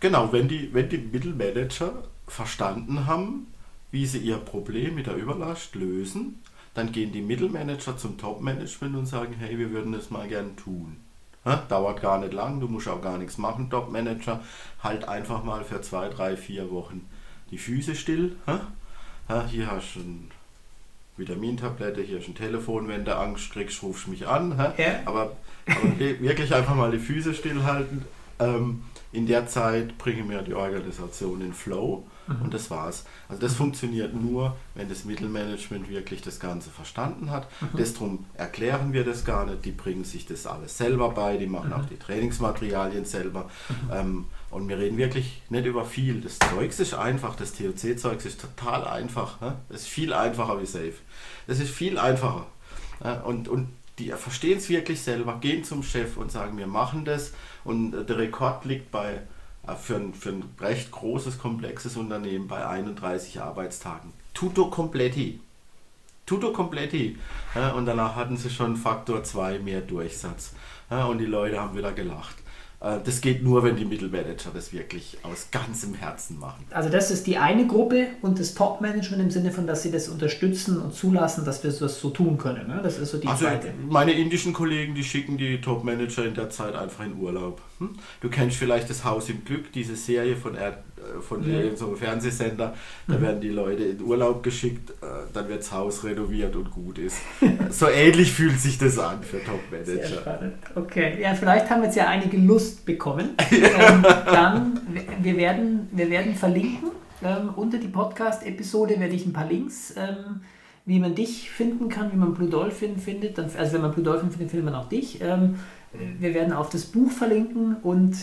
Genau, wenn die, wenn die Mittelmanager verstanden haben, wie sie ihr Problem mit der Überlast lösen, dann gehen die Mittelmanager zum Top-Management und sagen, hey, wir würden das mal gern tun. Dauert gar nicht lang, du musst auch gar nichts machen, Top-Manager. Halt einfach mal für zwei, drei, vier Wochen die Füße still. Hier hast du eine Vitamintablette, hier ist ein Telefon, wenn du Angst kriegst, rufst du mich an. Ja. Aber, aber wirklich einfach mal die Füße stillhalten. Ähm, in der Zeit bringen wir die Organisation in Flow mhm. und das war's. Also das funktioniert nur, wenn das Mittelmanagement wirklich das Ganze verstanden hat. Mhm. Deshalb erklären wir das gar nicht, die bringen sich das alles selber bei, die machen mhm. auch die Trainingsmaterialien selber. Mhm. Ähm, und wir reden wirklich nicht über viel. Das Zeug ist einfach, das TOC-Zeug ist total einfach. Ne? Das ist viel einfacher wie Safe. Das ist viel einfacher. Und, und die verstehen es wirklich selber, gehen zum Chef und sagen, wir machen das. Und der Rekord liegt bei äh, für ein, für ein recht großes, komplexes Unternehmen bei 31 Arbeitstagen. Tutto completi. Tutto completi. Ja, und danach hatten sie schon Faktor 2 mehr Durchsatz. Ja, und die Leute haben wieder gelacht. Äh, das geht nur, wenn die Mittelmanager das wirklich aus ganzem Herzen machen. Also das ist die eine Gruppe und das Top-Management im Sinne von, dass sie das unterstützen und zulassen, dass wir das so tun können. Ne? Das ist so die also zweite. Meine indischen Kollegen, die schicken die Top-Manager in der Zeit einfach in Urlaub. Hm? Du kennst vielleicht das Haus im Glück, diese Serie von, er äh, von ja. so einem Fernsehsender. Da mhm. werden die Leute in Urlaub geschickt, äh, dann wird das Haus renoviert und gut ist. *laughs* so ähnlich fühlt sich das an für Top-Manager. Okay, ja, vielleicht haben wir jetzt ja einige Lust bekommen. *laughs* ähm, dann, wir werden, wir werden verlinken. Ähm, unter die Podcast-Episode werde ich ein paar Links ähm, wie man dich finden kann, wie man Blue Dolphin findet. Dann, also wenn man Blue Dolphin findet, findet man auch dich. Ähm, wir werden auf das Buch verlinken und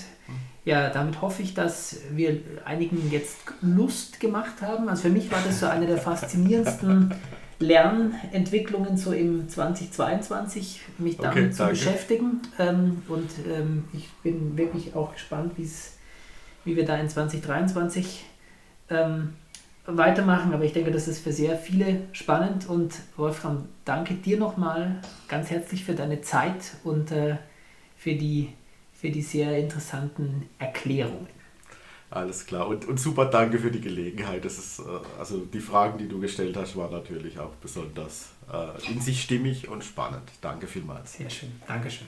ja, damit hoffe ich, dass wir einigen jetzt Lust gemacht haben. Also für mich war das so eine der faszinierendsten *laughs* Lernentwicklungen so im 2022, mich damit okay, zu beschäftigen. Ähm, und ähm, ich bin wirklich auch gespannt, wie wir da in 2023 ähm, weitermachen. Aber ich denke, das ist für sehr viele spannend. Und Wolfram, danke dir nochmal ganz herzlich für deine Zeit und äh, für, die, für die sehr interessanten Erklärungen. Alles klar und, und super danke für die Gelegenheit. Das ist, äh, also die Fragen, die du gestellt hast, waren natürlich auch besonders äh, in sich stimmig und spannend. Danke vielmals. Sehr schön. Dankeschön.